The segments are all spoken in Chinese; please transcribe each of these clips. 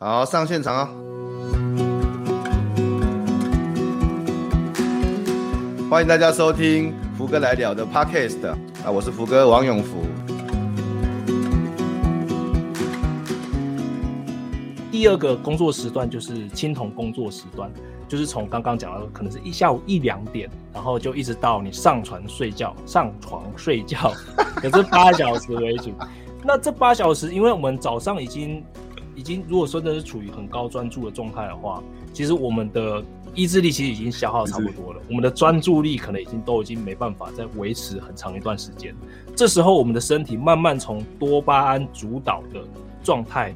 好，上现场哦！欢迎大家收听福哥来了的 Podcast 啊，我是福哥王永福。第二个工作时段就是青铜工作时段，就是从刚刚讲到，可能是一下午一两点，然后就一直到你上床睡觉，上床睡觉，也是八小时为主。那这八小时，因为我们早上已经。已经，如果说真的是处于很高专注的状态的话，其实我们的意志力其实已经消耗差不多了，我们的专注力可能已经都已经没办法再维持很长一段时间。这时候，我们的身体慢慢从多巴胺主导的状态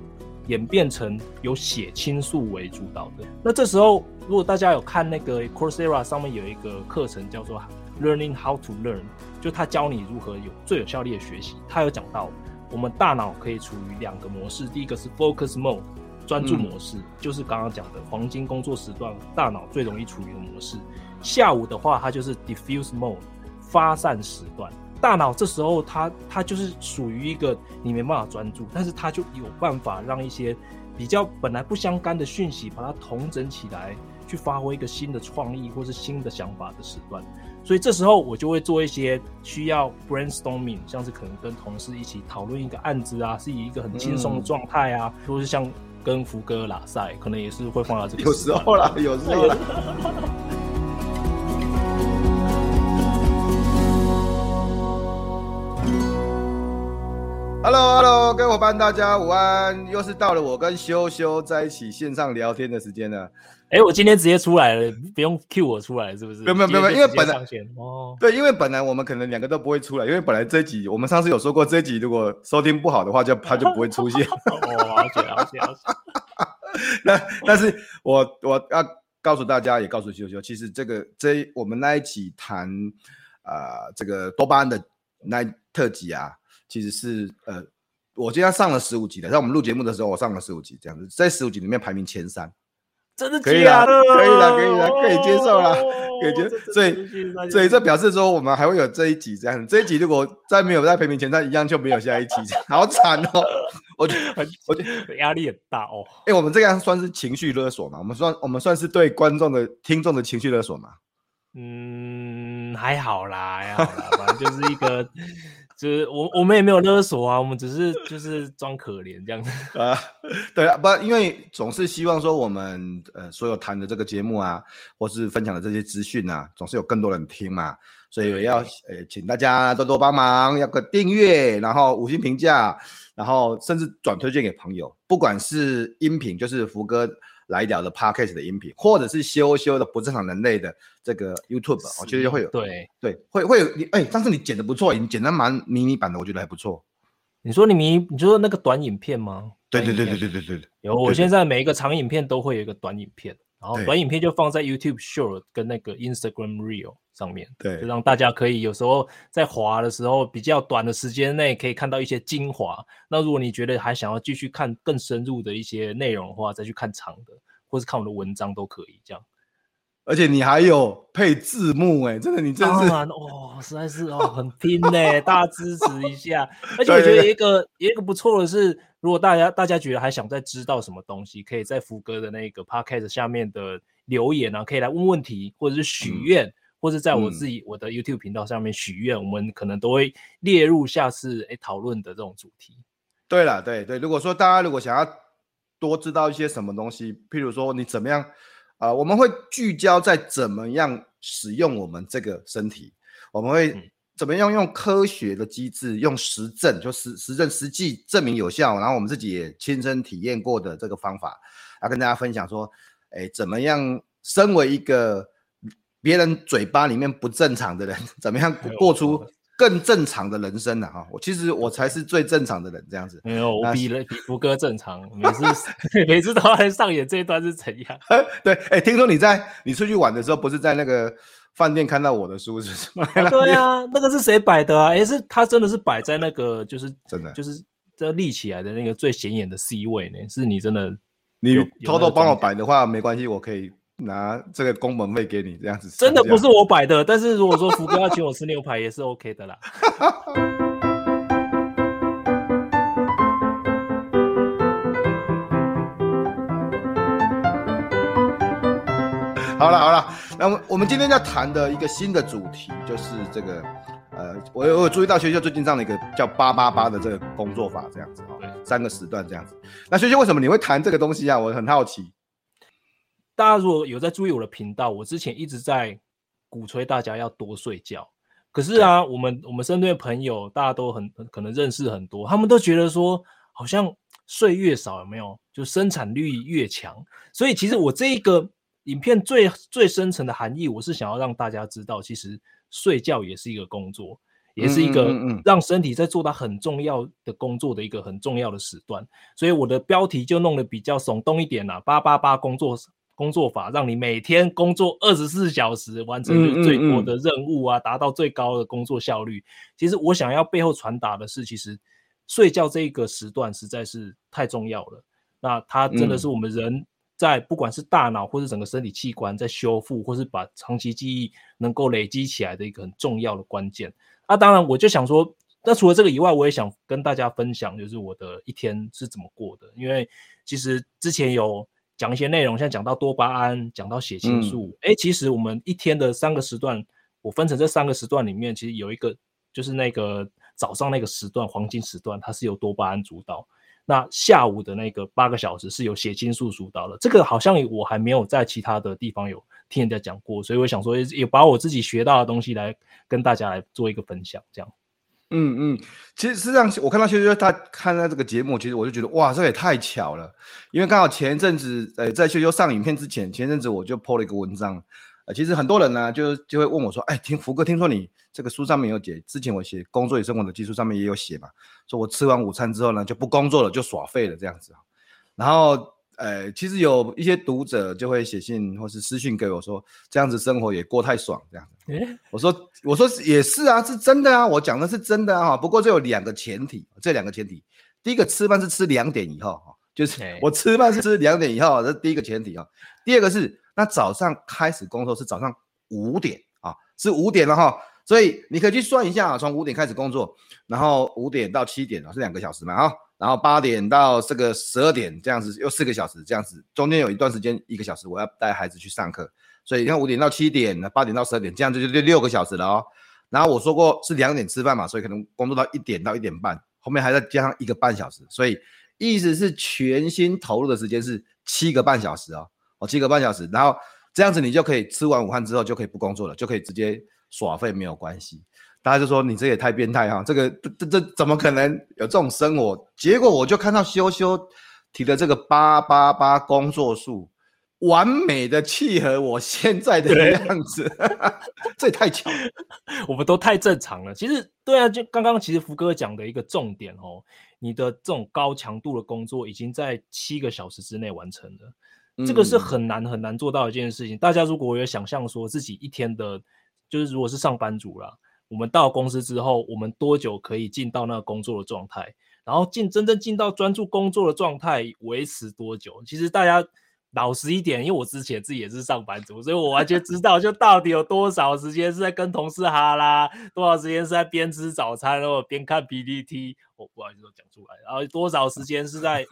演变成由血清素为主导的。那这时候，如果大家有看那个 Coursera 上面有一个课程叫做 Learning How to Learn，就他教你如何有最有效率的学习，他有讲到。我们大脑可以处于两个模式，第一个是 focus mode，专注模式，嗯、就是刚刚讲的黄金工作时段，大脑最容易处于的模式。下午的话，它就是 diffuse mode，发散时段。大脑这时候它它就是属于一个你没办法专注，但是它就有办法让一些比较本来不相干的讯息把它统整起来，去发挥一个新的创意或是新的想法的时段。所以这时候我就会做一些需要 brainstorming，像是可能跟同事一起讨论一个案子啊，是以一个很轻松的状态啊，或是像跟福哥拉赛，可能也是会放到这个。有时候啦，有时候啦。Hello，Hello，各位伙伴，大家午安！又是到了我跟修修在一起线上聊天的时间了。哎、欸，我今天直接出来了，不用 cue 我出来，是不是？没有没有没有，因为本来哦，对，因为本来我们可能两个都不会出来，因为本来这一集我们上次有说过，这一集如果收听不好的话，就 他就不会出现。哦，了解了解了解。那但是我我要告诉大家，也告诉修修，其实这个这我们那一集谈啊、呃、这个多巴胺的那特辑啊，其实是呃，我今天上了十五集的，在我们录节目的时候，我上了十五集，这样子，在十五集里面排名前三。真的可以啦，可以了，可以了，可以接受了，可以接受。所以，所以这表示说，我们还会有这一集这样。这一集如果再没有在排名前三，一样就没有下一集，好惨哦！我觉得，我觉得压力很大哦。哎，我们这样算是情绪勒索嘛？我们算，我们算是对观众的、听众的情绪勒索嘛？嗯，还好啦，还好啦，反正就是一个。就是我我们也没有勒索啊，我们只是就是装可怜这样子 啊。对啊，不，因为总是希望说我们呃所有谈的这个节目啊，或是分享的这些资讯啊，总是有更多人听嘛，所以也要呃请大家多多帮忙，要个订阅，然后五星评价，然后甚至转推荐给朋友，不管是音频就是福哥。来聊的 Podcast 的音频，或者是修修的不正常人类的这个 YouTube，我觉得就会有对对，会会有你哎，但是你剪的不错，你剪的蛮迷你版的，我觉得还不错。你说你迷，你说那个短影片吗？对对对对对对对，有，我现在每一个长影片都会有一个短影片，然后短影片就放在 YouTube Short 跟那个 Instagram Reel 上面，对，就让大家可以有时候在滑的时候比较短的时间内可以看到一些精华。那如果你觉得还想要继续看更深入的一些内容的话，再去看长的。或是看我的文章都可以，这样，而且你还有配字幕哎，真的你真是哦，实在是哦，很拼呢，大家支持一下。而且我觉得一个一个不错的是，如果大家大家觉得还想再知道什么东西，可以在福哥的那个 podcast 下面的留言啊，可以来问问题，或者是许愿，嗯、或者在我自己、嗯、我的 YouTube 频道上面许愿，我们可能都会列入下次哎讨论的这种主题。对了，对对，如果说大家如果想要。多知道一些什么东西，譬如说你怎么样啊、呃？我们会聚焦在怎么样使用我们这个身体，我们会怎么样用科学的机制，用实证，就实实证实际证明有效，然后我们自己也亲身体验过的这个方法，来跟大家分享说，哎，怎么样身为一个别人嘴巴里面不正常的人，怎么样过出。更正常的人生呢哈，我其实我才是最正常的人，这样子。没有，我比了比福哥正常，每次 每次都在上演这一段是怎样？对，哎、欸，听说你在你出去玩的时候，不是在那个饭店看到我的书，是什么、啊？对啊，那个是谁摆的啊？哎、欸，是他真的是摆在那个就是真的就是这立起来的那个最显眼的 C 位呢？是你真的？你偷偷帮我摆的话没关系，我可以。拿这个工本费给你，这样子真的不是我摆的，但是如果说福哥要请我吃牛排也是 OK 的啦。好了好了，那我我们今天要谈的一个新的主题就是这个，呃，我有我有注意到学校最近上了一个叫八八八的这个工作法，这样子哈，对，三个时段这样子。那学校为什么你会谈这个东西啊？我很好奇。大家如果有在注意我的频道，我之前一直在鼓吹大家要多睡觉。可是啊，我们我们身边的朋友大家都很可能认识很多，他们都觉得说好像睡越少有没有，就生产力越强。所以其实我这一个影片最最深层的含义，我是想要让大家知道，其实睡觉也是一个工作，也是一个让身体在做到很重要的工作的一个很重要的时段。所以我的标题就弄得比较耸动一点啦，八八八工作。工作法让你每天工作二十四小时，完成最多的任务啊，达到最高的工作效率。其实我想要背后传达的是，其实睡觉这个时段实在是太重要了。那它真的是我们人在不管是大脑或是整个身体器官在修复，或是把长期记忆能够累积起来的一个很重要的关键。那当然，我就想说，那除了这个以外，我也想跟大家分享，就是我的一天是怎么过的。因为其实之前有。讲一些内容，像讲到多巴胺，讲到血清素。哎、嗯，其实我们一天的三个时段，我分成这三个时段里面，其实有一个就是那个早上那个时段，黄金时段，它是由多巴胺主导。那下午的那个八个小时是由血清素主导的。这个好像我还没有在其他的地方有听人家讲过，所以我想说，也把我自己学到的东西来跟大家来做一个分享，这样。嗯嗯，其实实际上我看到修修他看到这个节目，其实我就觉得哇，这也太巧了，因为刚好前一阵子，呃，在修修上影片之前，前一阵子我就 po 了一个文章，呃，其实很多人呢就就会问我说，哎，听福哥，听说你这个书上面有写，之前我写工作与生活的技术上面也有写嘛，说我吃完午餐之后呢就不工作了，就耍废了这样子，然后。呃，其实有一些读者就会写信或是私信给我说，这样子生活也过太爽，这样子。我说，我说也是啊，是真的啊，我讲的是真的啊。不过这有两个前提，这两个前提，第一个吃饭是吃两点以后，就是我吃饭是吃两点以后，这是第一个前提啊。第二个是，那早上开始工作是早上五点啊，是五点了哈。所以你可以去算一下啊，从五点开始工作，然后五点到七点啊，是两个小时嘛啊。然后八点到这个十二点这样子，又四个小时这样子，中间有一段时间一个小时我要带孩子去上课，所以你看五点到七点，那八点到十二点这样子就六六个小时了哦。然后我说过是两点吃饭嘛，所以可能工作到一点到一点半，后面还再加上一个半小时，所以意思是全心投入的时间是七个半小时哦，哦七个半小时，然后这样子你就可以吃完午饭之后就可以不工作了，就可以直接耍废没有关系。大家就说你这也太变态哈，这个这这这怎么可能有这种生活？结果我就看到修修提的这个八八八工作数，完美的契合我现在的样子，这也太巧了，我们都太正常了。其实对啊，就刚刚其实福哥讲的一个重点哦，你的这种高强度的工作已经在七个小时之内完成了，嗯、这个是很难很难做到一件事情。大家如果有想象说自己一天的，就是如果是上班族啦。我们到公司之后，我们多久可以进到那个工作的状态？然后进真正进到专注工作的状态，维持多久？其实大家老实一点，因为我之前自己也是上班族，所以我完全知道，就到底有多少时间是在跟同事哈啦，多少时间是在边吃早餐，然后边看 PPT。我不好意思说讲出来，然后多少时间是在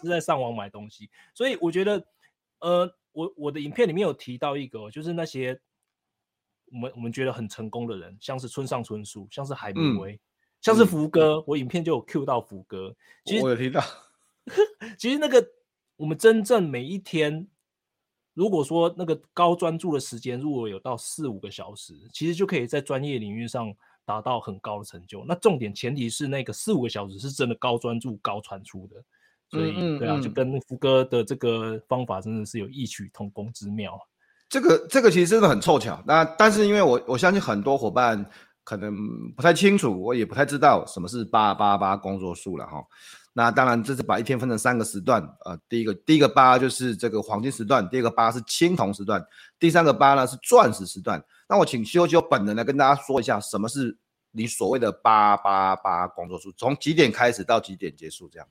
是在上网买东西。所以我觉得，呃，我我的影片里面有提到一个，就是那些。我们我们觉得很成功的人，像是村上春树，像是海明威，嗯、像是福哥，嗯、我影片就有 cue 到福哥。其实我有提到，其实那个我们真正每一天，如果说那个高专注的时间，如果有到四五个小时，其实就可以在专业领域上达到很高的成就。那重点前提是那个四五个小时是真的高专注、高产出的。所以，对啊，就跟福哥的这个方法真的是有异曲同工之妙。这个这个其实真的很凑巧，那但是因为我我相信很多伙伴可能不太清楚，我也不太知道什么是八八八工作数了哈。那当然这是把一天分成三个时段，呃，第一个第一个八就是这个黄金时段，第二个八是青铜时段，第三个八呢是钻石时段。那我请修修本人来跟大家说一下，什么是你所谓的八八八工作数，从几点开始到几点结束这样。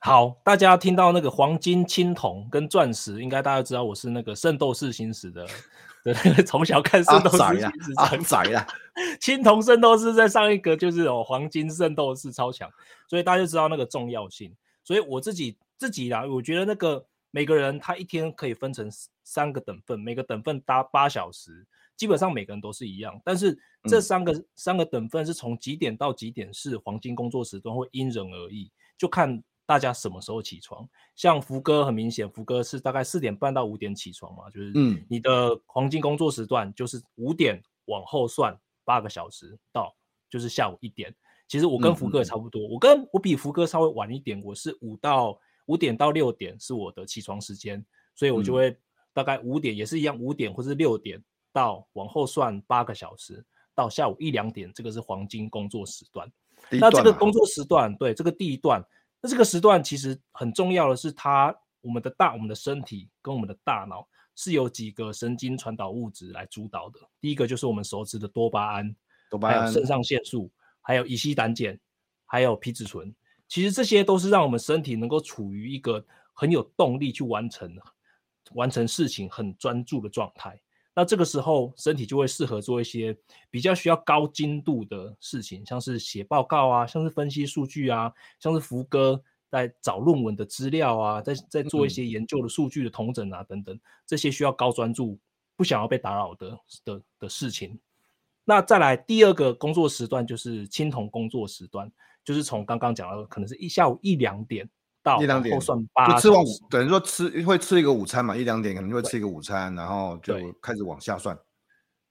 好，大家听到那个黄金、青铜跟钻石，应该大家知道我是那个《圣斗士星矢》的，对，从小看《圣斗士星矢》长窄了。青铜圣斗士在上一格就是哦黄金圣斗士超强，所以大家就知道那个重要性。所以我自己自己啦，我觉得那个。每个人他一天可以分成三个等份，每个等份搭八小时，基本上每个人都是一样。但是这三个、嗯、三个等份是从几点到几点是黄金工作时段，会因人而异，就看大家什么时候起床。像福哥很明显，福哥是大概四点半到五点起床嘛，就是嗯，你的黄金工作时段就是五点往后算八个小时到就是下午一点。其实我跟福哥也差不多，嗯、我跟我比福哥稍微晚一点，我是五到五点到六点是我的起床时间，所以我就会大概五点也是一样，五点或是六点到往后算八个小时到下午一两点，这个是黄金工作时段。段那这个工作时段，对这个第一段，那这个时段其实很重要的是它，它我们的大我们的身体跟我们的大脑是由几个神经传导物质来主导的。第一个就是我们熟知的多巴胺，多巴胺还有肾上腺素。还有乙烯胆碱，还有皮质醇，其实这些都是让我们身体能够处于一个很有动力去完成完成事情、很专注的状态。那这个时候，身体就会适合做一些比较需要高精度的事情，像是写报告啊，像是分析数据啊，像是福哥在找论文的资料啊，在在做一些研究的数据的统整啊，等等，这些需要高专注、不想要被打扰的的的事情。那再来第二个工作时段就是青铜工作时段，就是从刚刚讲的，可能是一下午一两点到一两点算八，就吃完等于说吃会吃一个午餐嘛，一两点可能就会吃一个午餐，然后就开始往下算。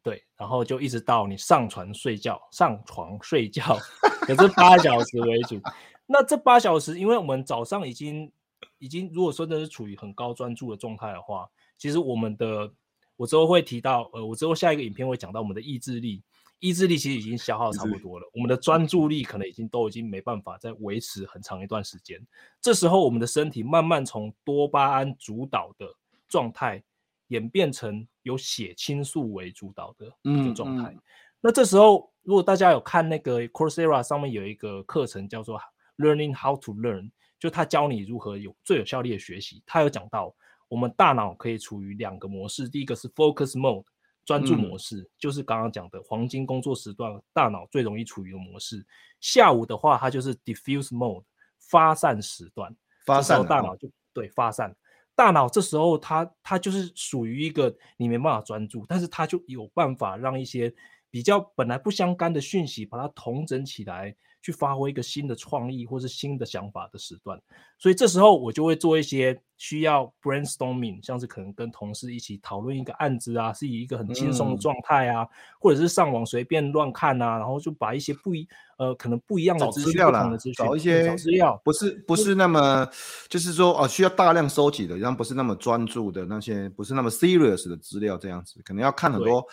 对，然后就一直到你上床睡觉，上床睡觉，可是八小时为主。那这八小时，因为我们早上已经已经如果说的是处于很高专注的状态的话，其实我们的。我之后会提到，呃，我之后下一个影片会讲到我们的意志力，意志力其实已经消耗差不多了，我们的专注力可能已经都已经没办法再维持很长一段时间。这时候，我们的身体慢慢从多巴胺主导的状态演变成由血清素为主导的一个状态。嗯嗯、那这时候，如果大家有看那个 Coursera 上面有一个课程叫做 Learning How to Learn，就他教你如何有最有效率的学习，他有讲到。我们大脑可以处于两个模式，第一个是 focus mode 专注模式，嗯、就是刚刚讲的黄金工作时段，大脑最容易处于的模式。下午的话，它就是 diffuse mode 发散时段，发散大脑就对发散。大脑这时候它它就是属于一个你没办法专注，但是它就有办法让一些比较本来不相干的讯息把它统整起来。去发挥一个新的创意或是新的想法的时段，所以这时候我就会做一些需要 brainstorming，像是可能跟同事一起讨论一个案子啊，是以一个很轻松的状态啊，嗯、或者是上网随便乱看啊，然后就把一些不一呃可能不一样的资料啦，找一些资料，不是不是那么就是说哦需要大量收集的，然后不是那么专注的那些，不是那么 serious 的资料这样子，可能要看很多。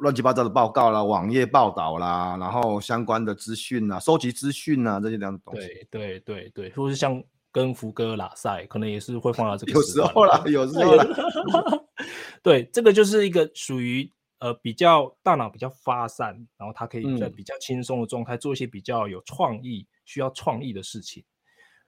乱七八糟的报告啦，网页报道啦，然后相关的资讯啊，收集资讯啊，这些这样的东西。对对对对，或是像跟福哥拉赛，可能也是会放到这个时候啦，有时候啦，对，这个就是一个属于呃比较大脑比较发散，然后他可以在比较轻松的状态做一些比较有创意、需要创意的事情。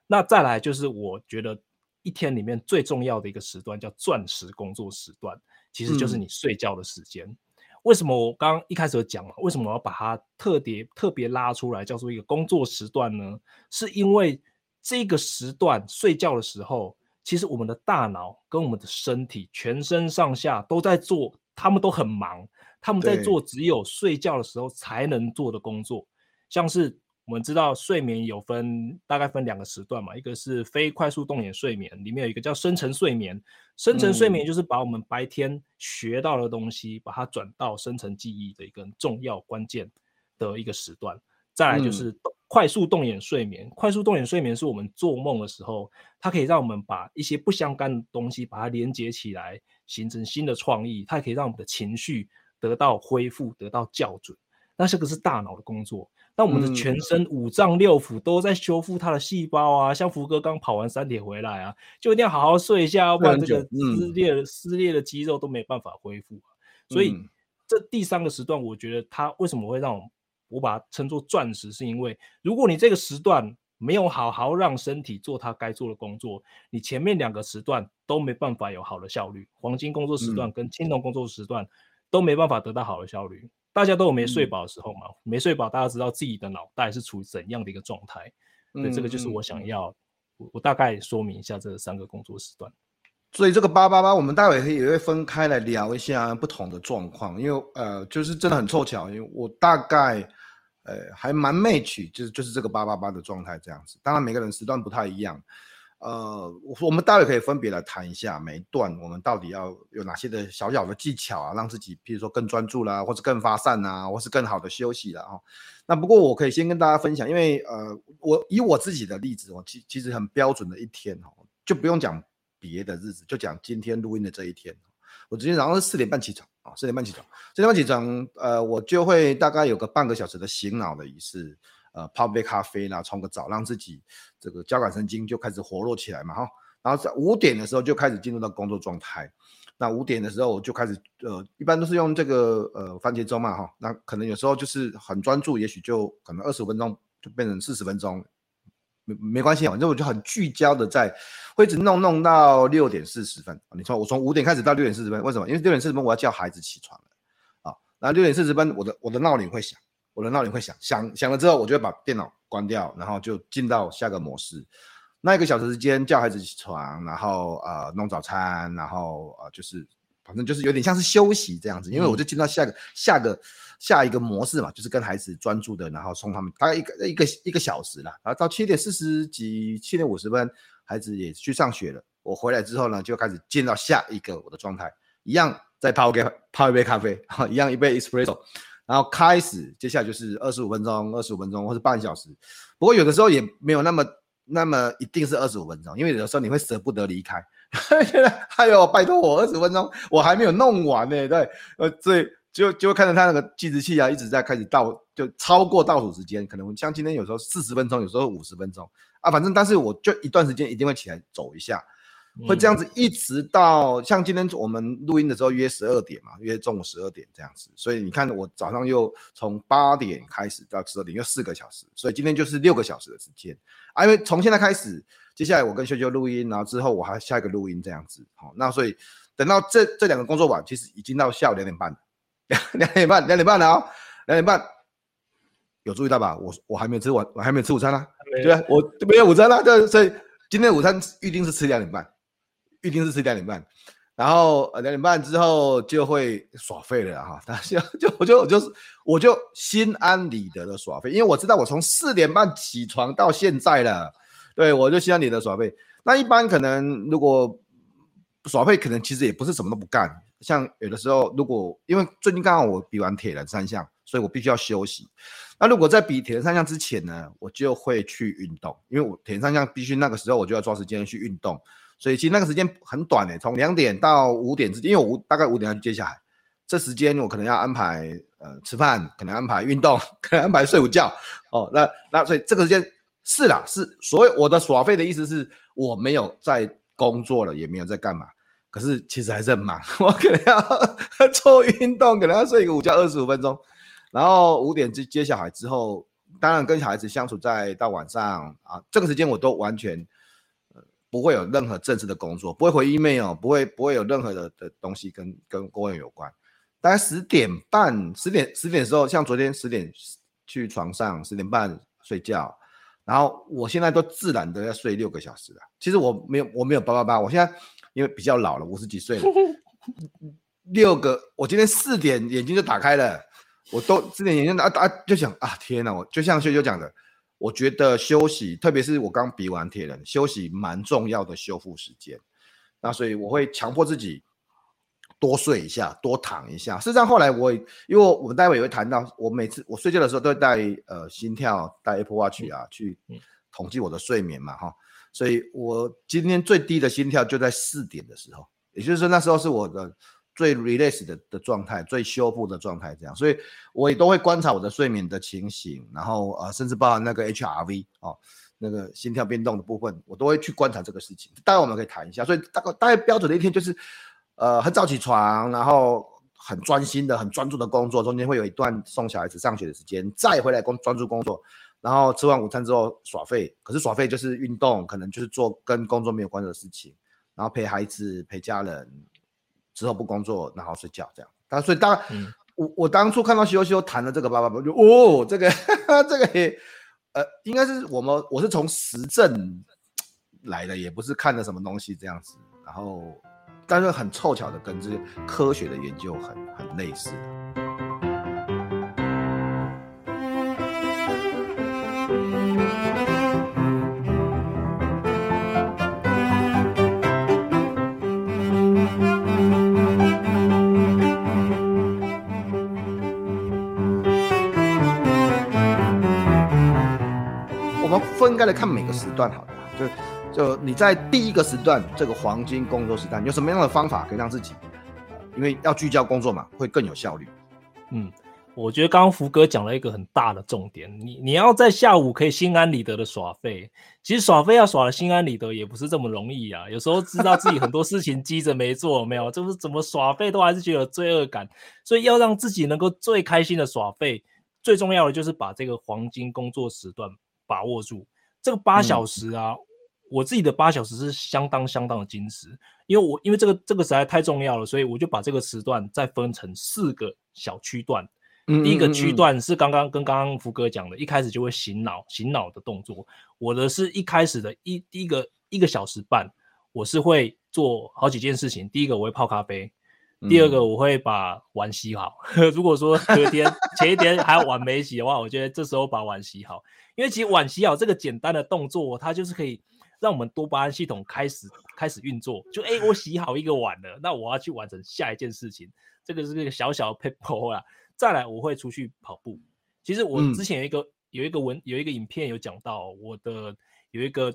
那再来就是我觉得一天里面最重要的一个时段叫钻石工作时段，其实就是你睡觉的时间。嗯为什么我刚刚一开始有讲了？为什么我要把它特别特别拉出来，叫做一个工作时段呢？是因为这个时段睡觉的时候，其实我们的大脑跟我们的身体全身上下都在做，他们都很忙，他们在做只有睡觉的时候才能做的工作，像是。我们知道睡眠有分大概分两个时段嘛，一个是非快速动眼睡眠，里面有一个叫深层睡眠。深层睡眠就是把我们白天学到的东西，把它转到深层记忆的一个重要关键的一个时段。再来就是快速动眼睡眠，快速动眼睡眠是我们做梦的时候，它可以让我们把一些不相干的东西把它连接起来，形成新的创意。它也可以让我们的情绪得到恢复，得到校准。那这个是大脑的工作。那我们的全身五脏六腑都在修复它的细胞啊，嗯、像福哥刚跑完三铁回来啊，就一定要好好睡一下，要不然这个撕裂、嗯、撕裂的肌肉都没办法恢复、啊。所以、嗯、这第三个时段，我觉得它为什么会让我我把它称作钻石，是因为如果你这个时段没有好好让身体做它该做的工作，你前面两个时段都没办法有好的效率。黄金工作时段跟青铜工作时段都没办法得到好的效率。大家都有没睡饱的时候嘛？嗯、没睡饱，大家知道自己的脑袋是处于怎样的一个状态。对，这个就是我想要，我、大概说明一下这三个工作时段。所以这个八八八，我们待会也会分开来聊一下不同的状况，因为呃，就是真的很凑巧，因为我大概呃还蛮 match，就是就是这个八八八的状态这样子。当然每个人时段不太一样，呃，我们待会可以分别来谈一下每一段我们到底要有哪些的小小的技巧啊，让自己譬如说更专注啦，或是更发散啊，或是更好的休息啦。哈。那不过我可以先跟大家分享，因为呃，我以我自己的例子，我其其实很标准的一天哦，就不用讲。别的日子就讲今天录音的这一天，我今天早上是四点半起床啊，四点半起床，四点半起床，呃，我就会大概有个半个小时的醒脑的仪式，呃，泡杯咖啡啦，冲个澡，让自己这个交感神经就开始活络起来嘛，哈，然后在五点的时候就开始进入到工作状态，那五点的时候我就开始，呃，一般都是用这个呃番茄钟嘛，哈，那可能有时候就是很专注，也许就可能二十分钟就变成四十分钟。没没关系，反正我就很聚焦的在，会一直弄弄到六点四十分。你从我从五点开始到六点四十分，为什么？因为六点四十分我要叫孩子起床了啊。那六点四十分，我的我的闹铃会响，我的闹铃会响，响响了之后，我就会把电脑关掉，然后就进到下个模式。那一个小时时间叫孩子起床，然后呃弄早餐，然后呃就是反正就是有点像是休息这样子，因为我就进到下个、嗯、下个。下一个模式嘛，就是跟孩子专注的，然后送他们大概一个一个一个小时了，然后到七点四十几、七点五十分，孩子也去上学了。我回来之后呢，就开始进到下一个我的状态，一样再泡给泡一杯咖啡，一样一杯 espresso，然后开始接下来就是二十五分钟、二十五分钟或者半小时。不过有的时候也没有那么那么一定是二十五分钟，因为有的时候你会舍不得离开。哎呦，拜托我二十分钟，我还没有弄完呢、欸，对，呃，所以。就就看到他那个计时器啊，一直在开始倒，就超过倒数时间，可能像今天有时候四十分钟，有时候五十分钟啊，反正但是我就一段时间一定会起来走一下，会这样子一直到像今天我们录音的时候约十二点嘛，约中午十二点这样子，所以你看我早上又从八点开始到十二点，又四个小时，所以今天就是六个小时的时间啊，因为从现在开始，接下来我跟秀秀录音，然后之后我还下一个录音这样子，好，那所以等到这这两个工作完，其实已经到下午两点半了。两 两点半，两点半了啊，两点半，有注意到吧？我我还没有吃晚，我还没有吃午餐呢、啊。对啊，我没有午餐了、啊，对，所以今天午餐预定是吃两点半，预定是吃两点半，然后呃两点半之后就会耍废了哈。但是就我就我就是我就心安理得的耍废，因为我知道我从四点半起床到现在了，对，我就心安理得耍废。那一般可能如果耍废，可能其实也不是什么都不干。像有的时候，如果因为最近刚好我比完铁人三项，所以我必须要休息。那如果在比铁人三项之前呢，我就会去运动，因为我铁人三项必须那个时候我就要抓时间去运动，所以其实那个时间很短诶，从两点到五点之间，因为我大概五点要接下来，这时间我可能要安排呃吃饭，可能安排运动，可能安排睡午觉哦。那那所以这个时间是啦，是所谓我的耍废的意思是我没有在工作了，也没有在干嘛。可是其实还是很忙，我可能要 做运动，可能要睡一个午觉二十五分钟，然后五点接接小孩之后，当然跟小孩子相处在到晚上啊，这个时间我都完全不会有任何正式的工作，不会回 email，不会不会有任何的的东西跟跟公务员有关。大概十点半、十点十点的时候，像昨天十点去床上，十点半睡觉，然后我现在都自然的要睡六个小时了。其实我没有我没有八八八，我现在。因为比较老了，五十几岁了，六个，我今天四点眼睛就打开了，我都四点眼睛啊啊就想啊天哪，我就像秀秀讲的，我觉得休息，特别是我刚比完铁人，休息蛮重要的修复时间，那所以我会强迫自己多睡一下，多躺一下。事实上后来我，因为我们待会也会谈到，我每次我睡觉的时候都会带呃心跳，带 Apple Watch 啊去统计我的睡眠嘛哈。所以我今天最低的心跳就在四点的时候，也就是说那时候是我的最 relax 的的状态，最修复的状态，这样，所以我也都会观察我的睡眠的情形，然后呃，甚至包含那个 HRV 哦，那个心跳变动的部分，我都会去观察这个事情。待会我们可以谈一下。所以大概大概标准的一天就是，呃，很早起床，然后很专心的、很专注的工作，中间会有一段送小孩子上学的时间，再回来工专注工作。然后吃完午餐之后耍废，可是耍废就是运动，可能就是做跟工作没有关的事情，然后陪孩子、陪家人，之后不工作，然后睡觉这样。但所以当、嗯、我我当初看到修修谈了这个八八八，就哦，这个 这个也呃，应该是我们我是从实证来的，也不是看的什么东西这样子。然后但是很凑巧的跟这些科学的研究很很类似。时段，好了，就就你在第一个时段这个黄金工作时段，有什么样的方法可以让自己，因为要聚焦工作嘛，会更有效率。嗯，我觉得刚刚福哥讲了一个很大的重点，你你要在下午可以心安理得的耍废，其实耍废要耍的心安理得也不是这么容易啊。有时候知道自己很多事情积着没做，没有，就是怎么耍废都还是觉得有罪恶感，所以要让自己能够最开心的耍废，最重要的就是把这个黄金工作时段。把握住这个八小时啊，嗯、我自己的八小时是相当相当的矜持，因为我因为这个这个实在太重要了，所以我就把这个时段再分成四个小区段。嗯嗯嗯，第一个区段是刚刚跟刚刚福哥讲的，一开始就会醒脑醒脑的动作。我的是一开始的一第一个一个小时半，我是会做好几件事情。第一个我会泡咖啡。第二个，我会把碗洗好。嗯、如果说隔天前一天还有碗没洗的话，我觉得这时候把碗洗好，因为其实碗洗好这个简单的动作，它就是可以让我们多巴胺系统开始开始运作。就哎，我洗好一个碗了，那我要去完成下一件事情。这个是个小小的撇步啦。再来，我会出去跑步。其实我之前有一个、嗯、有一个文有一个影片有讲到我的有一个。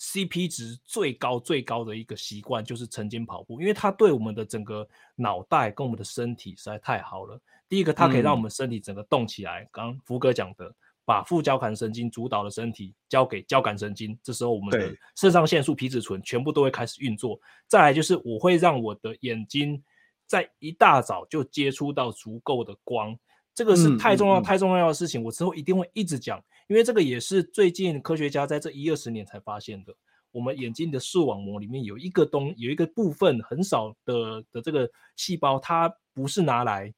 CP 值最高最高的一个习惯就是晨间跑步，因为它对我们的整个脑袋跟我们的身体实在太好了。第一个，它可以让我们身体整个动起来。刚刚福哥讲的，把副交感神经主导的身体交给交感神经，这时候我们的肾上腺素、皮质醇全部都会开始运作。再来就是，我会让我的眼睛在一大早就接触到足够的光，这个是太重要太重要的事情。我之后一定会一直讲。因为这个也是最近科学家在这一二十年才发现的。我们眼睛的视网膜里面有一个东，有一个部分很少的的这个细胞，它不是拿来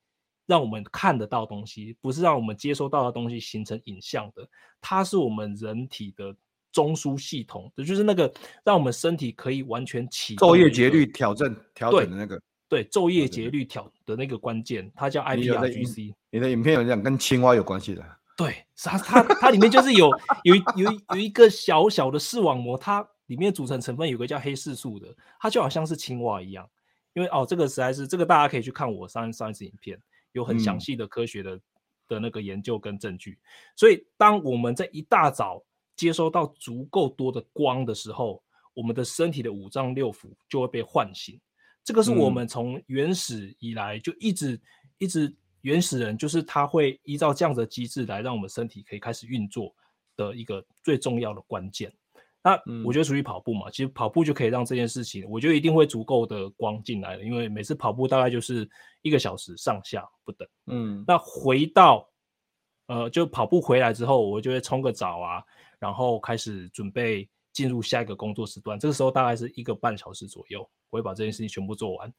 让我们看得到东西，不是让我们接收到的东西形成影像的，它是我们人体的中枢系统，也就是那个让我们身体可以完全启动。昼夜节律调整调整的那个。对，昼夜节律调的那个关键，它叫 IPRGC。你的影片有讲跟青蛙有关系的。对，它它它里面就是有有有有一个小小的视网膜，它里面组成成分有个叫黑色素的，它就好像是青蛙一样。因为哦，这个实在是这个大家可以去看我上上一次影片，有很详细的科学的、嗯、的那个研究跟证据。所以当我们在一大早接收到足够多的光的时候，我们的身体的五脏六腑就会被唤醒。这个是我们从原始以来就一直、嗯、一直。原始人就是他会依照这样的机制来让我们身体可以开始运作的一个最重要的关键。那我觉得属于跑步嘛，其实跑步就可以让这件事情，我觉得一定会足够的光进来了，因为每次跑步大概就是一个小时上下不等。嗯，那回到呃，就跑步回来之后，我就会冲个澡啊，然后开始准备进入下一个工作时段。这个时候大概是一个半小时左右，我会把这件事情全部做完。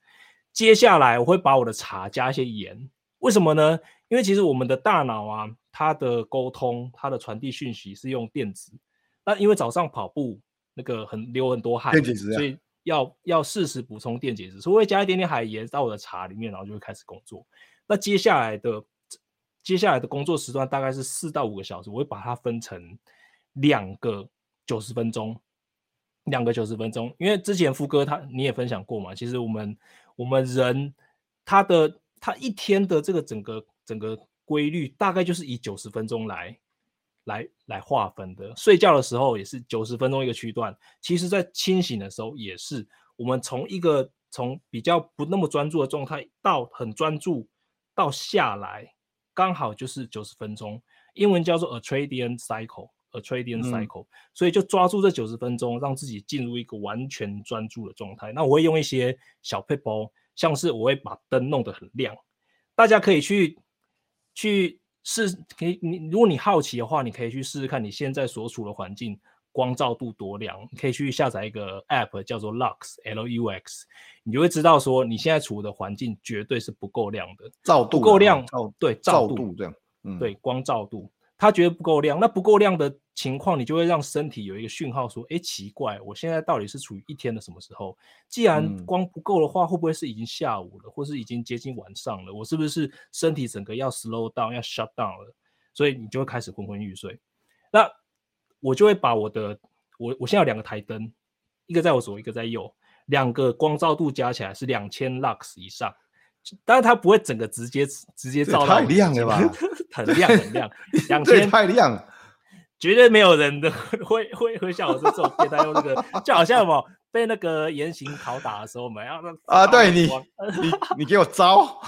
接下来我会把我的茶加一些盐。为什么呢？因为其实我们的大脑啊，它的沟通、它的传递讯息是用电子。那因为早上跑步那个很流很多汗，啊、所以要要适时补充电解质，所以我会加一点点海盐到我的茶里面，然后就会开始工作。那接下来的接下来的工作时段大概是四到五个小时，我会把它分成两个九十分钟，两个九十分钟。因为之前福哥他你也分享过嘛，其实我们我们人他的。它一天的这个整个整个规律大概就是以九十分钟来来来划分的。睡觉的时候也是九十分钟一个区段，其实在清醒的时候也是。我们从一个从比较不那么专注的状态到很专注到下来，刚好就是九十分钟。英文叫做 Ultradian cycle，Ultradian cycle。嗯。所以就抓住这九十分钟，让自己进入一个完全专注的状态。那我会用一些小撇步。像是我会把灯弄得很亮，大家可以去去试，可以你如果你好奇的话，你可以去试试看你现在所处的环境光照度多亮，你可以去下载一个 app 叫做 Lux，L U X，你就会知道说你现在处的环境绝对是不够亮的，照度不够亮，哦对照度，这样，嗯，对光照度。他觉得不够亮，那不够亮的情况，你就会让身体有一个讯号说，哎，奇怪，我现在到底是处于一天的什么时候？既然光不够的话，会不会是已经下午了，或是已经接近晚上了？我是不是身体整个要 slow down，要 shut down 了？所以你就会开始昏昏欲睡。那我就会把我的，我我现在有两个台灯，一个在我左，一个在右，两个光照度加起来是两千 lux 以上。当然它不会整个直接直接照到，太亮了吧？很亮很亮，两千太亮了，绝对没有人的 会会会像我这种变态用那个，就好像什么被那个严刑拷打的时候，我们要啊，对你 你你给我招，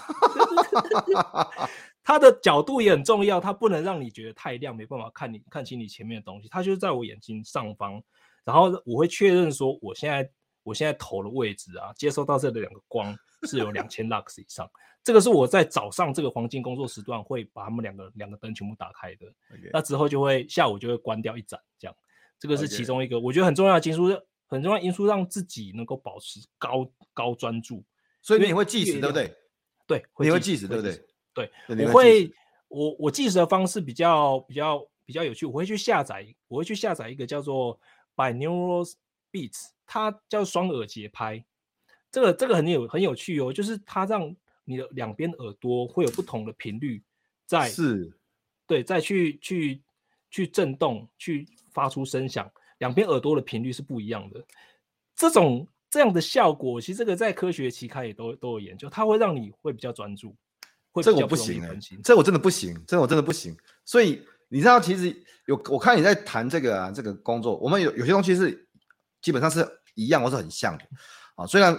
它的角度也很重要，它不能让你觉得太亮，没办法看你看清你前面的东西。它就是在我眼睛上方，然后我会确认说，我现在我现在头的位置啊，接收到这两个光。是有两千 lux 以上，这个是我在早上这个黄金工作时段会把他们两个两个灯全部打开的。那之后就会下午就会关掉一盏，这样。这个是其中一个我觉得很重要的因素，很重要的因素让自己能够保持高高专注。所以你会计时对不对？对，你会计时对不对？对，我会我我计时的方式比较比较比较有趣，我会去下载，我会去下载一个叫做 Binaural Beats，它叫双耳节拍。这个这个很有很有趣哦，就是它让你的两边耳朵会有不同的频率在，是，对，再去去去震动，去发出声响，两边耳朵的频率是不一样的。这种这样的效果，其实这个在科学期刊也都都有研究，它会让你会比较专注。这我不行哎，这我真的不行，这我真的不行。所以你知道，其实有我看你在谈这个啊，这个工作，我们有有些东西是基本上是一样或是很像的啊，虽然。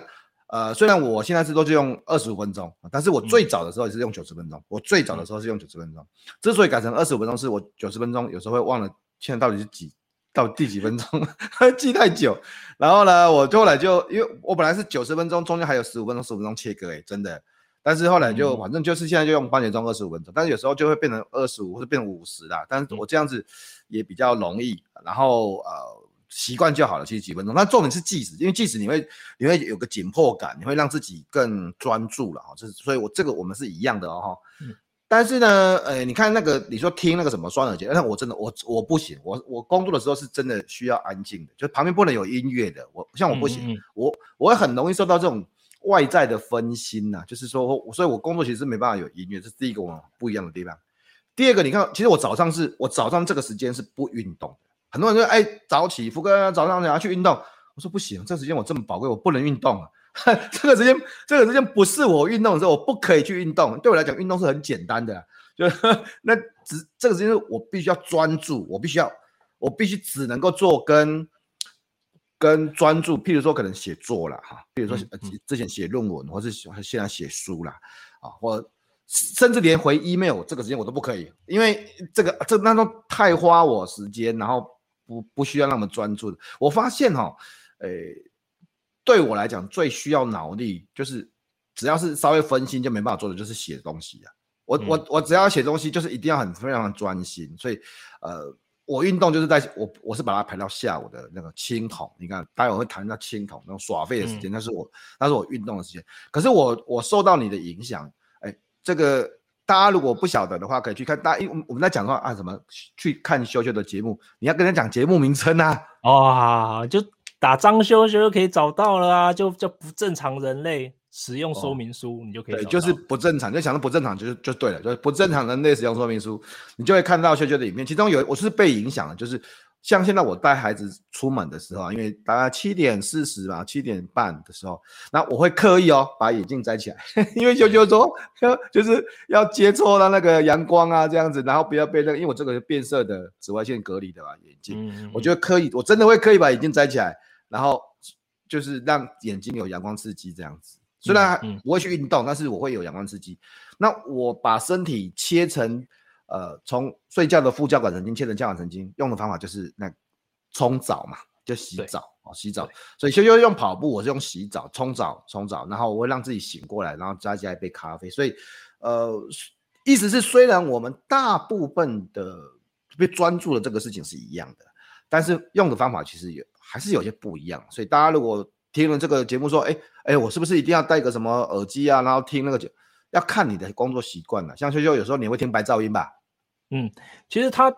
呃，虽然我现在是都是用二十五分钟，但是我最早的时候也是用九十分钟。我最早的时候是用九十分钟，之所以改成二十五分钟，是我九十分钟有时候会忘了现在到底是几到第几分钟，记太久。然后呢，我后来就因为我本来是九十分钟，中间还有十五分钟、十五分钟切割，哎，真的。但是后来就反正就是现在就用番茄钟二十五分钟，但是有时候就会变成二十五或者变成五十啦。但是我这样子也比较容易，然后呃。习惯就好了，其实几分钟。那重点是计时，因为计时你会你会有个紧迫感，你会让自己更专注了哈。这是所以，我这个我们是一样的哦。嗯。但是呢，呃，你看那个你说听那个什么双耳节，但我真的我我不行，我我工作的时候是真的需要安静的，就旁边不能有音乐的。我像我不行，嗯嗯我我会很容易受到这种外在的分心呐、啊。就是说，所以我工作其实是没办法有音乐，这是第一个我不一样的地方。第二个，你看，其实我早上是我早上这个时间是不运动的。很多人说：“哎，早起，福哥早上你要去运动。”我说：“不行，这个时间我这么宝贵，我不能运动啊！这个时间，这个时间不是我运动的时候，我不可以去运动。对我来讲，运动是很简单的、啊，就 那只这个时间是我必须要专注，我必须要，我必须只能够做跟跟专注。譬如说，可能写作了哈，譬如说之前写论文，或是现在写书了啊，或。”甚至连回 email 这个时间我都不可以，因为这个这那都太花我时间，然后不不需要那么专注的。我发现哈、哦，诶、欸，对我来讲最需要脑力，就是只要是稍微分心就没办法做的，就是写东西啊。我、嗯、我我只要写东西，就是一定要很非常的专心。所以，呃，我运动就是在我我是把它排到下午的那个青铜。你看，待会会谈到青铜那种耍废的时间，那、嗯、是我那是我运动的时间。可是我我受到你的影响。哎这个大家如果不晓得的话，可以去看。大家因为我们在讲的话啊，什么去看修修的节目，你要跟他讲节目名称啊。哦，就打张修修就可以找到了啊，就叫不正常人类使用说明书，哦、你就可以。对，就是不正常，就想到不正常就就对了，就是不正常人类使用说明书，你就会看到修修的影片。其中有我是被影响了，就是。像现在我带孩子出门的时候啊，因为大概七点四十吧，七点半的时候，那我会刻意哦把眼镜摘起来，因为就就说要就是要接触到那个阳光啊这样子，然后不要被那个，因为我这个是变色的紫外线隔离的吧眼镜，嗯嗯我觉得刻意，我真的会刻意把眼镜摘起来，然后就是让眼睛有阳光刺激这样子。虽然不会去运动，但是我会有阳光刺激。那我把身体切成。呃，从睡觉的副交感神经切成交感神经，用的方法就是那冲澡嘛，就洗澡哦，洗澡。所以修修用跑步，我是用洗澡、冲澡、冲澡，然后我会让自己醒过来，然后再加一杯咖啡。所以，呃，意思是虽然我们大部分的被专注的这个事情是一样的，但是用的方法其实有还是有些不一样。所以大家如果听了这个节目说，哎哎，我是不是一定要戴个什么耳机啊，然后听那个，要看你的工作习惯了。像修修有时候你会听白噪音吧？嗯，其实他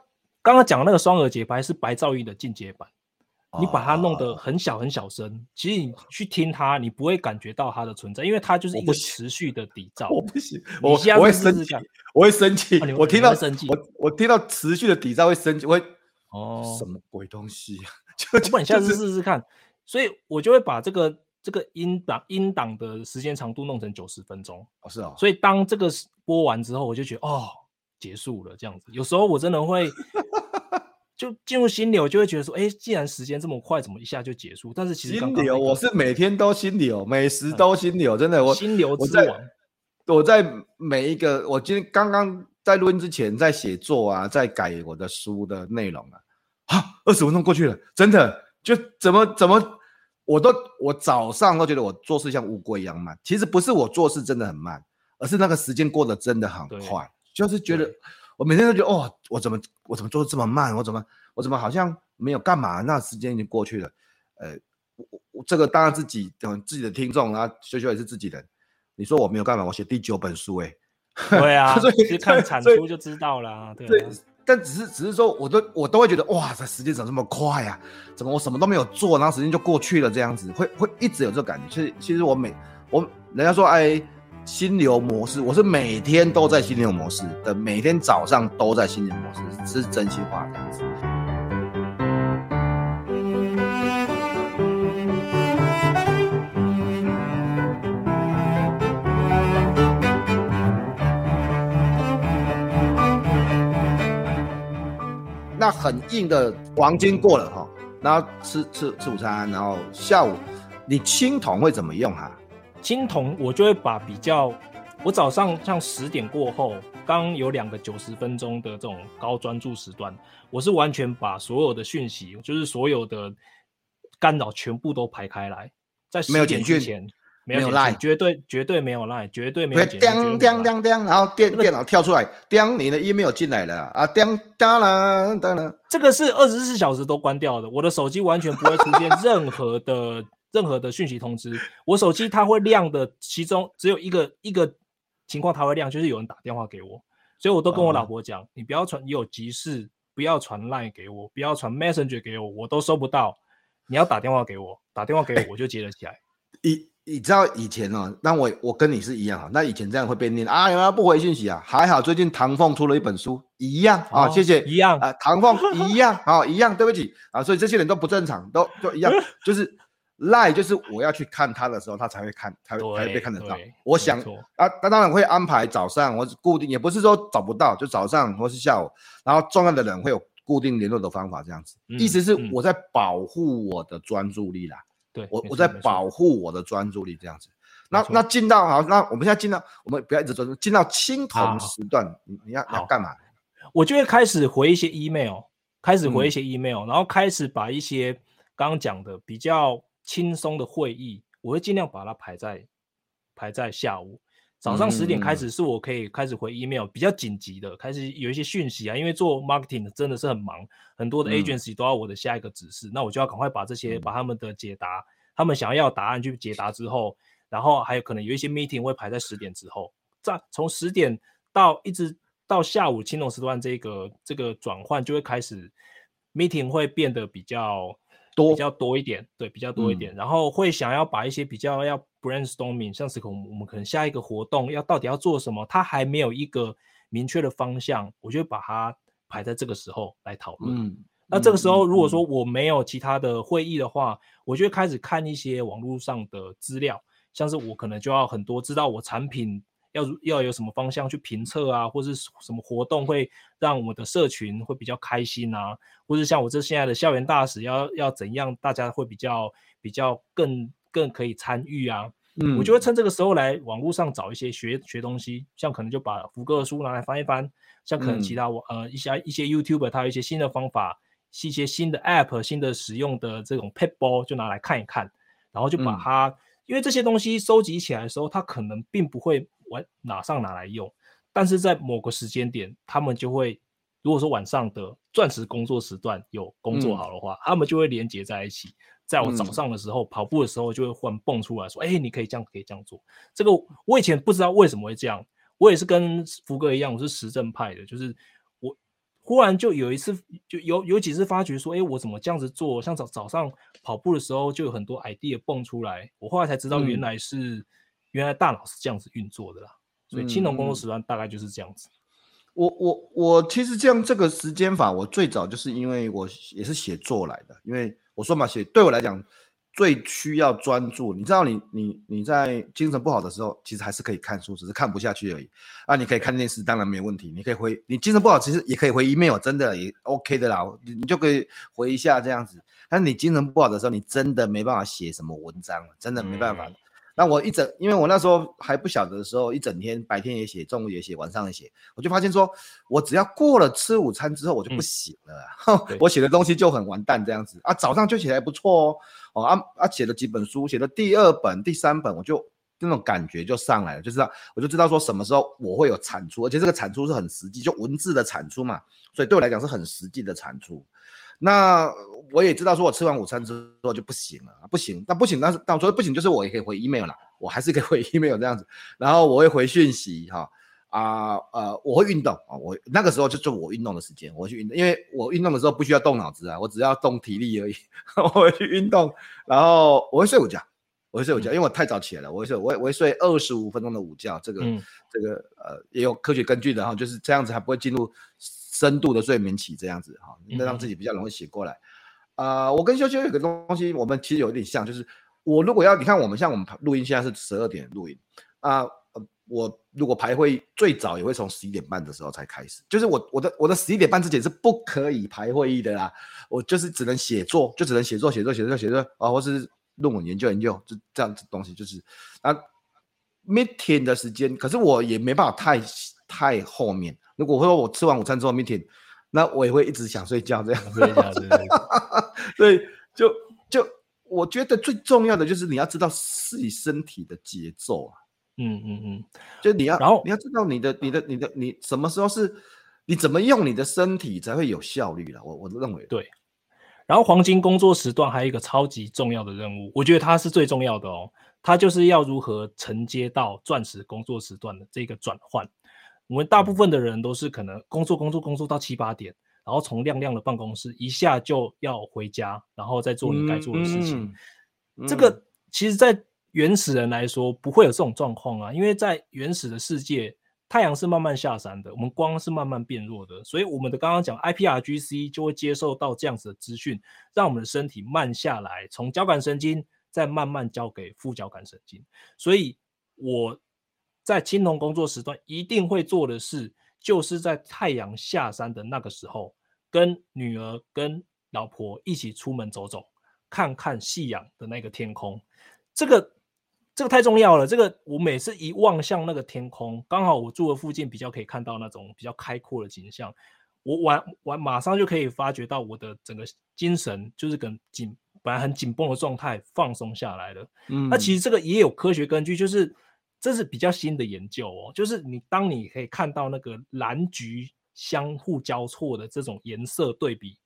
刚刚讲的那个双耳节拍是白噪音的进阶版。你把它弄得很小很小声，哦、其实你去听它，你不会感觉到它的存在，因为它就是一个持续的底噪。我不行，我我会生气，我会生气。我听到生气，我我听到持续的底噪会生气，我会哦，什么鬼东西啊？就不然你下次试试看。所以我就会把这个这个音档音档的时间长度弄成九十分钟。哦，是哦。所以当这个播完之后，我就觉得哦，结束了这样子。有时候我真的会。就进入心流，就会觉得说，哎，既然时间这么快，怎么一下就结束？但是其实心流，我是每天都心流，每时都心流，嗯、真的，我心流之王。我在每一个，我今天刚刚在录音之前，在写作啊，在改我的书的内容啊，啊，二十分钟过去了，真的，就怎么怎么，我都我早上都觉得我做事像乌龟一样慢，其实不是我做事真的很慢，而是那个时间过得真的很快，就是觉得。我每天都觉得哦，我怎么我怎么做的这么慢？我怎么我怎么好像没有干嘛？那时间已经过去了。呃，我我这个当然自己等自己的听众啊，修修也是自己人。你说我没有干嘛？我写第九本书哎。对啊，所以看产出就知道了。对，对，但只是只是说，我都我都会觉得哇，这时间怎么这么快啊？怎么我什么都没有做，然后时间就过去了？这样子会会一直有这个感觉。其实其实我每我人家说哎。心流模式，我是每天都在心流模式的，每天早上都在心流模式，是真心话这样子。那很硬的黄金过了哈，然后吃吃吃午餐，然后下午你青铜会怎么用哈？青铜，我就会把比较，我早上像十点过后，刚有两个九十分钟的这种高专注时段，我是完全把所有的讯息，就是所有的干扰全部都排开来，在十点之前没有赖，绝对绝对没有赖，绝对没有。叮叮叮叮，然后电电脑跳出来，叮，你的 email 进来了啊，叮当啦当啦，这个是二十四小时都关掉的，我的手机完全不会出现任何的。任何的讯息通知，我手机它会亮的，其中只有一个一个情况它会亮，就是有人打电话给我，所以我都跟我老婆讲，你不要传，有急事不要传 Line 给我，不要传 Messenger 给我，我都收不到。你要打电话给我，打电话给我，我就接得起来。你你知道以前哦，那我我跟你是一样啊，那以前这样会被念啊，不回信息啊？还好最近唐凤出了一本书，一样啊，谢谢，一样啊，唐凤一样啊，一样，对不起啊，所以这些人都不正常，都就一样，就是。赖就是我要去看他的时候，他才会看，才会才会被看得到。我想啊，他当然会安排早上，我固定，也不是说找不到，就早上或是下午。然后重要的人会有固定联络的方法，这样子。嗯、意思是我在保护我的专注力啦。对、嗯，我我在保护我的专注力这样子。那那进到好，那我们现在进到我们不要一直专注，进到青铜时段，你你要要干嘛？我就会开始回一些 email，开始回一些 email，、嗯、然后开始把一些刚刚讲的比较。轻松的会议，我会尽量把它排在排在下午。早上十点开始，是我可以开始回 email，比较紧急的，开始有一些讯息啊。因为做 marketing 的真的是很忙，很多的 agency 都要我的下一个指示，嗯、那我就要赶快把这些把他们的解答，他们想要答案去解答之后，然后还有可能有一些 meeting 会排在十点之后。在从十点到一直到下午青龙时段，这个这个转换就会开始 meeting 会变得比较。多比较多一点，对，比较多一点，嗯、然后会想要把一些比较要 brainstorming，像是可能我们可能下一个活动要到底要做什么，它还没有一个明确的方向，我就把它排在这个时候来讨论。嗯，那这个时候如果说我没有其他的会议的话，嗯、我就会开始看一些网络上的资料，像是我可能就要很多知道我产品。要要有什么方向去评测啊，或是什么活动会让我们的社群会比较开心啊，或是像我这现在的校园大使要要怎样，大家会比较比较更更可以参与啊。嗯，我就会趁这个时候来网络上找一些学学东西，像可能就把福哥的书拿来翻一翻，像可能其他我、嗯、呃一些一些 YouTuber 他有一些新的方法，一些新的 App 新的使用的这种 Pitball 就拿来看一看，然后就把它，嗯、因为这些东西收集起来的时候，它可能并不会。晚马上拿来用，但是在某个时间点，他们就会，如果说晚上的钻石工作时段有工作好的话，嗯、他们就会连接在一起。在我早上的时候、嗯、跑步的时候，就会忽然蹦出来说：“哎、欸，你可以这样，可以这样做。”这个我以前不知道为什么会这样，我也是跟福哥一样，我是实证派的，就是我忽然就有一次，就有有几次发觉说，哎，我怎么这样子做？像早早上跑步的时候，就有很多 idea 蹦出来。我后来才知道，原来是、嗯、原来大脑是这样子运作的啦。所以青铜工作时段大概就是这样子。我我我其实这样这个时间法，我最早就是因为我也是写作来的，因为我说嘛，写对我来讲。最需要专注，你知道你，你你你在精神不好的时候，其实还是可以看书，只是看不下去而已。啊，你可以看电视，当然没有问题。你可以回，你精神不好，其实也可以回 email，真的也 OK 的啦。你你就可以回一下这样子。但是你精神不好的时候，你真的没办法写什么文章，真的没办法。嗯那我一整，因为我那时候还不晓得的时候，一整天白天也写，中午也写，晚上也写，我就发现说，我只要过了吃午餐之后，我就不写了，嗯、我写的东西就很完蛋这样子啊。早上就写得还不错哦，哦啊啊，写了几本书，写了第二本、第三本，我就那种感觉就上来了，就知道我就知道说什么时候我会有产出，而且这个产出是很实际，就文字的产出嘛，所以对我来讲是很实际的产出。那我也知道，说我吃完午餐之后就不行了，不行，那不行，但是但我说不行，就是我也可以回 email 了，我还是可以回 email 这样子，然后我会回讯息哈啊呃，我会运动啊，我那个时候就做我运动的时间，我会去运动，因为我运动的时候不需要动脑子啊，我只要动体力而已，我会去运动，然后我会睡午觉，我会睡午觉，因为我太早起来了，我会睡，我会我会睡二十五分钟的午觉，这个、嗯、这个呃也有科学根据的哈，就是这样子还不会进入。深度的睡眠期这样子哈，那让自己比较容易醒过来。啊、我跟修修有个东西，我们其实有点像，就是我如果要你看我们像我们录音现在是十二点录音啊、呃，我如果排会最早也会从十一点半的时候才开始，就是我我的我的十一点半之前是不可以排会议的啦，我就是只能写作，就只能写作写作写作写作啊，或是论文研究研究，就这样子东西就是啊，meeting 的时间，可是我也没办法太太后面。如果说我吃完午餐之后 meeting，那我也会一直想睡觉这样。睡觉，对。所以就就我觉得最重要的就是你要知道自己身体的节奏啊。嗯嗯嗯。就你要，然后你要知道你的你的你的你什么时候是，你怎么用你的身体才会有效率了。我我认为对。然后黄金工作时段还有一个超级重要的任务，我觉得它是最重要的哦。它就是要如何承接到钻石工作时段的这个转换。我们大部分的人都是可能工作工作工作到七八点，然后从亮亮的办公室一下就要回家，然后再做你该做的事情。嗯嗯、这个其实，在原始人来说不会有这种状况啊，因为在原始的世界，太阳是慢慢下山的，我们光是慢慢变弱的，所以我们的刚刚讲 IPRGC 就会接受到这样子的资讯，让我们的身体慢下来，从交感神经再慢慢交给副交感神经。所以我。在青铜工作时段一定会做的事，就是在太阳下山的那个时候，跟女儿、跟老婆一起出门走走，看看夕阳的那个天空。这个这个太重要了。这个我每次一望向那个天空，刚好我住的附近比较可以看到那种比较开阔的景象，我晚晚马上就可以发觉到我的整个精神就是跟紧本来很紧绷的状态放松下来了。嗯，那其实这个也有科学根据，就是。这是比较新的研究哦，就是你当你可以看到那个蓝橘相互交错的这种颜色对比，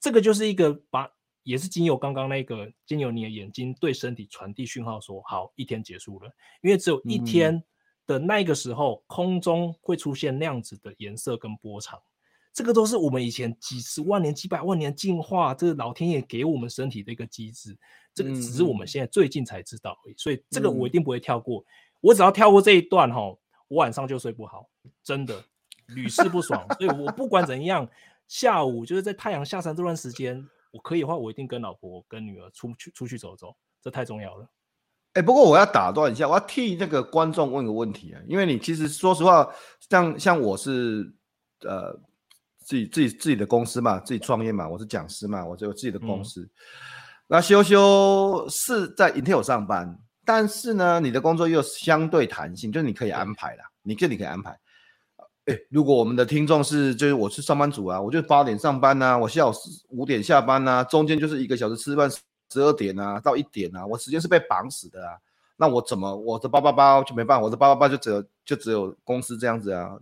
这个就是一个把也是经由刚刚那个经由你的眼睛对身体传递讯号说好，一天结束了，因为只有一天的那个时候，空中会出现那样子的颜色跟波长，这个都是我们以前几十万年、几百万年进化，这个老天爷给我们身体的一个机制，这个只是我们现在最近才知道而已，所以这个我一定不会跳过。我只要跳过这一段哈，我晚上就睡不好，真的屡试不爽。所以我不管怎样，下午就是在太阳下山这段时间，我可以的话，我一定跟老婆跟女儿出去出去走走，这太重要了。哎、欸，不过我要打断一下，我要替那个观众问个问题啊，因为你其实说实话，像像我是呃自己自己自己的公司嘛，自己创业嘛，我是讲师嘛，我就有自己的公司。嗯、那修修是在 Intel 上班。但是呢，你的工作又相对弹性，就是你可以安排啦。你这里可以安排。哎、欸，如果我们的听众是，就是我是上班族啊，我就八点上班呐、啊，我下午五点下班呐、啊，中间就是一个小时吃饭，十二点啊到一点啊，我时间是被绑死的啊。那我怎么我的八八八就没办法，我的八八八就只有就只有公司这样子啊，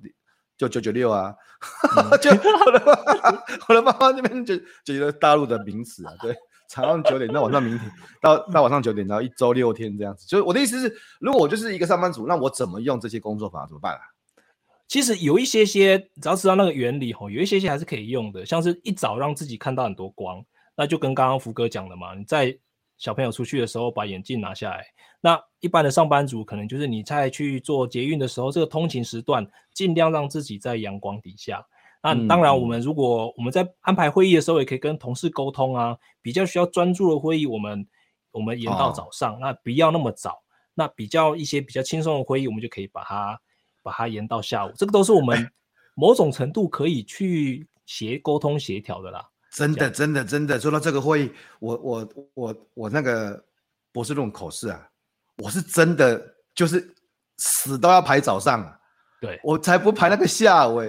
就九九六啊，嗯、就我的我的八八这边就就一个大陆的名词啊，对。早上九点到晚上明天，到到晚上九点，然后一周六天这样子。就是我的意思是，如果我就是一个上班族，那我怎么用这些工作法怎么办啊？其实有一些些，只要知道那个原理吼，有一些些还是可以用的，像是一早让自己看到很多光，那就跟刚刚福哥讲的嘛，你在小朋友出去的时候把眼镜拿下来。那一般的上班族可能就是你在去做捷运的时候，这个通勤时段尽量让自己在阳光底下。那当然，我们如果我们在安排会议的时候，也可以跟同事沟通啊，比较需要专注的会议，我们我们延到早上，哦、那不要那么早。那比较一些比较轻松的会议，我们就可以把它把它延到下午。这个都是我们 某种程度可以去协沟通协调的啦。真的，真的，真的，说到这个会议，我我我我那个博士论文口试啊，我是真的就是死都要排早上，对，我才不排那个下午，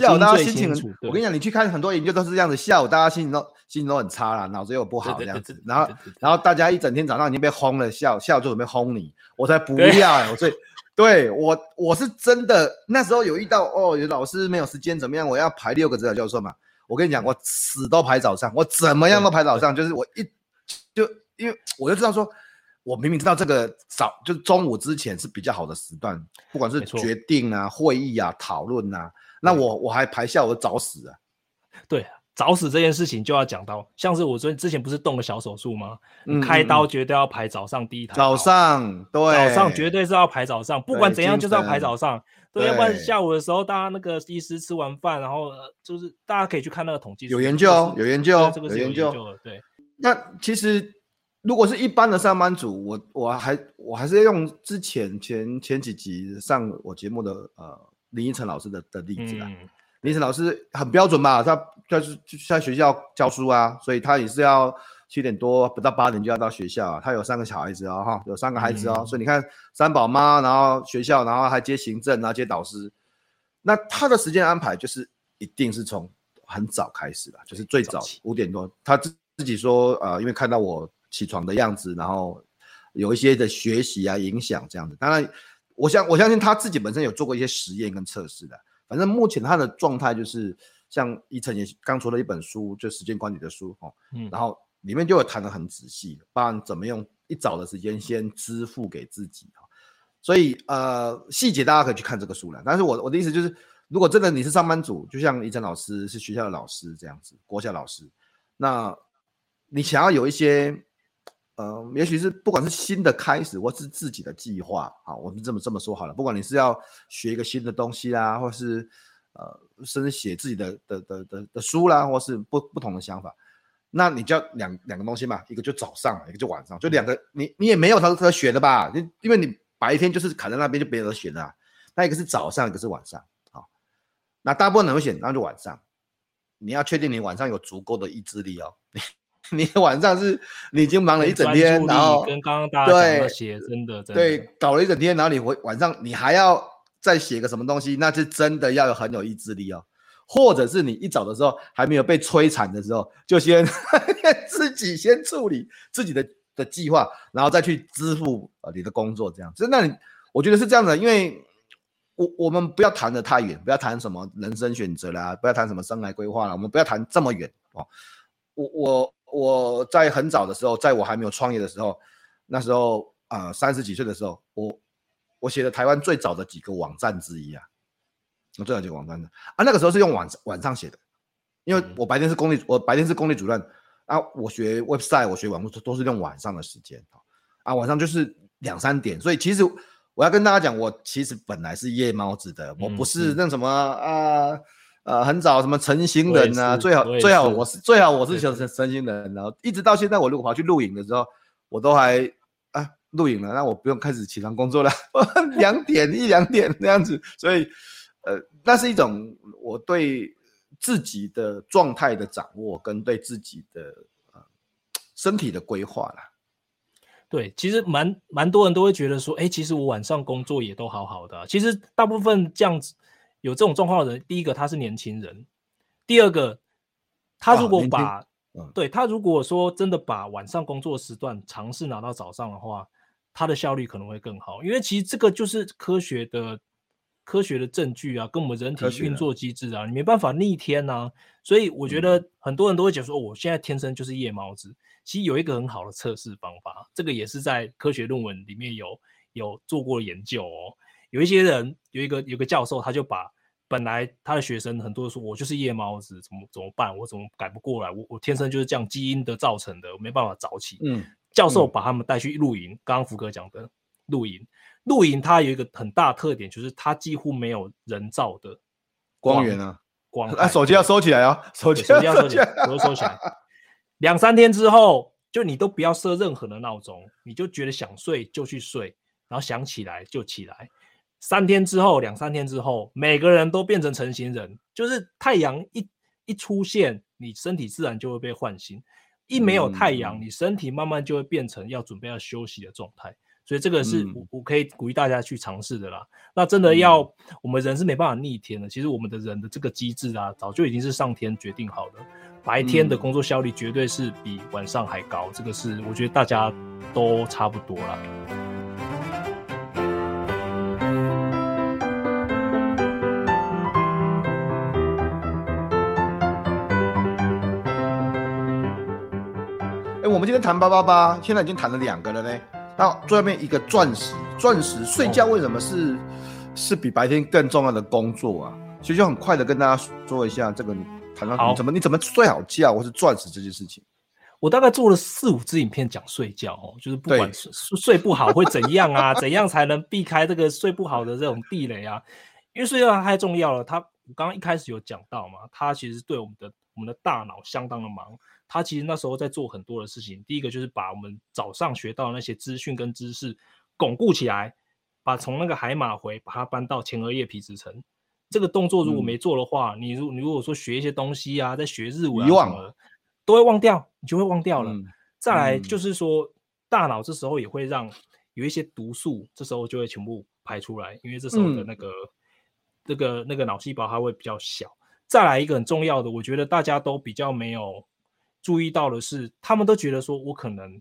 下午大家心情很，我跟你讲，你去看很多研究都是这样子，下午大家心情都心情都很差了，脑子又不好这样子，然后然后大家一整天早上已经被轰了，下午下午就准备轰你，我才不要，所以 对我我是真的那时候有遇到哦，有老师没有时间怎么样，我要排六个指导教授嘛。我跟你讲，我死都排早上，我怎么样都排早上，就是我一就因为我就知道说，我明明知道这个早就中午之前是比较好的时段，不管是决定啊、会议啊、讨论啊，那我我还排下午早死啊。对，早死这件事情就要讲到，像是我昨天之前不是动了小手术吗？嗯，开刀绝对要排早上第一台。早上，对，早上绝对是要排早上，不管怎样就是要排早上。对，要不然下午的时候，大家那个医师吃完饭，然后就是大家可以去看那个统计。有研究，有研究，这个是有研究的。对，那其实如果是一般的上班族，我我还我还是用之前前前几集上我节目的呃林依晨老师的的例子啦。嗯、林依晨老师很标准嘛，他就是在学校教书啊，所以他也是要。七点多不到八点就要到学校，啊，他有三个小孩子哦，哈，有三个孩子哦，嗯、所以你看三宝妈，然后学校，然后还接行政，然后接导师，那他的时间安排就是一定是从很早开始的，就是最早五点多，他自自己说，呃，因为看到我起床的样子，然后有一些的学习啊影响这样子，当然，我相我相信他自己本身有做过一些实验跟测试的，反正目前他的状态就是像伊晨也刚出了一本书，就时间管理的书哦，嗯，然后。里面就会谈的很仔细的，包含怎么用一早的时间先支付给自己，所以呃细节大家可以去看这个书了。但是我我的意思就是，如果真的你是上班族，就像伊晨老师是学校的老师这样子，国小老师，那你想要有一些呃，也许是不管是新的开始，或是自己的计划啊，我们这么这么说好了，不管你是要学一个新的东西啦，或是呃甚至写自己的的的的的书啦，或是不不同的想法。那你就要两两个东西嘛，一个就早上，一个就晚上，就两个，你你也没有他可选的吧？你因为你白天就是卡在那边，就没得选了。那一个是早上，一个是晚上，好，那大部分人会选，那就晚上。你要确定你晚上有足够的意志力哦。你你晚上是你已经忙了一整天，然后跟刚刚大家讲的写真的，对，搞了一整天，然后你回晚上你还要再写个什么东西，那是真的要有很有意志力哦。或者是你一早的时候还没有被摧残的时候，就先 自己先处理自己的的计划，然后再去支付呃你的工作这样子。那你我觉得是这样的，因为我我们不要谈的太远，不要谈什么人生选择啦，不要谈什么生来规划啦，我们不要谈这么远哦。我我我在很早的时候，在我还没有创业的时候，那时候啊三十几岁的时候，我我写的台湾最早的几个网站之一啊。我最早几个网站的。啊，那个时候是用晚晚上写的，因为我白天是公立，我白天是公立主任啊，我学 website，我学网络都是用晚上的时间啊，晚上就是两三点，所以其实我要跟大家讲，我其实本来是夜猫子的，我不是那什么啊啊很早什么成型人啊，最好最好我是最好我是成成型人，然后一直到现在，我如果跑去录影的时候，我都还啊录影了，那我不用开始起床工作了，两点一两点那样子，所以。呃，那是一种我对自己的状态的掌握，跟对自己的呃身体的规划啦。对，其实蛮蛮多人都会觉得说，哎，其实我晚上工作也都好好的啊。其实大部分这样子有这种状况的人，第一个他是年轻人，第二个他如果把，哦，对，他如果说真的把晚上工作时段尝试拿到早上的话，他的效率可能会更好，因为其实这个就是科学的。科学的证据啊，跟我们人体运作机制啊，你没办法逆天呐、啊。所以我觉得很多人都会讲说，我现在天生就是夜猫子。其实有一个很好的测试方法，这个也是在科学论文里面有有做过研究哦。有一些人有一个有一个教授，他就把本来他的学生很多说，我就是夜猫子，怎么怎么办？我怎么改不过来？我我天生就是这样基因的造成的，我没办法早起。嗯，教授把他们带去露营，刚刚福哥讲的露营，露营它有一个很大特点，就是它几乎没有人造的光源啊，光。啊，手机要收起来啊，手机要收起来，手机收起来。两三天之后，就你都不要设任何的闹钟，你就觉得想睡就去睡，然后想起来就起来。三天之后，两三天之后，每个人都变成成型人，就是太阳一一出现，你身体自然就会被唤醒；一没有太阳，你身体慢慢就会变成要准备要休息的状态。所以这个是我我可以鼓励大家去尝试的啦。那真的要我们人是没办法逆天的，其实我们的人的这个机制啊，早就已经是上天决定好的。白天的工作效率绝对是比晚上还高，这个是我觉得大家都差不多啦。我们今天谈八八八，现在已经谈了两个了呢。那最后面一个钻石，钻石睡觉为什么是、哦、是比白天更重要的工作啊？所以就很快的跟大家说一下，这个你谈到你怎么你怎么睡好觉，或是钻石这件事情。我大概做了四五支影片讲睡觉哦，就是不管睡睡不好会怎样啊，怎样才能避开这个睡不好的这种地雷啊？因为睡觉太重要了。它我刚刚一开始有讲到嘛，它其实对我们的我们的大脑相当的忙。他其实那时候在做很多的事情，第一个就是把我们早上学到的那些资讯跟知识巩固起来，把从那个海马回把它搬到前额叶皮质层。这个动作如果没做的话，嗯、你如你如果说学一些东西啊，在学日文啊什么的，都会忘掉，你就会忘掉了。嗯、再来就是说，嗯、大脑这时候也会让有一些毒素，这时候就会全部排出来，因为这时候的那个、嗯、那个那个脑细胞它会比较小。再来一个很重要的，我觉得大家都比较没有。注意到的是，他们都觉得说，我可能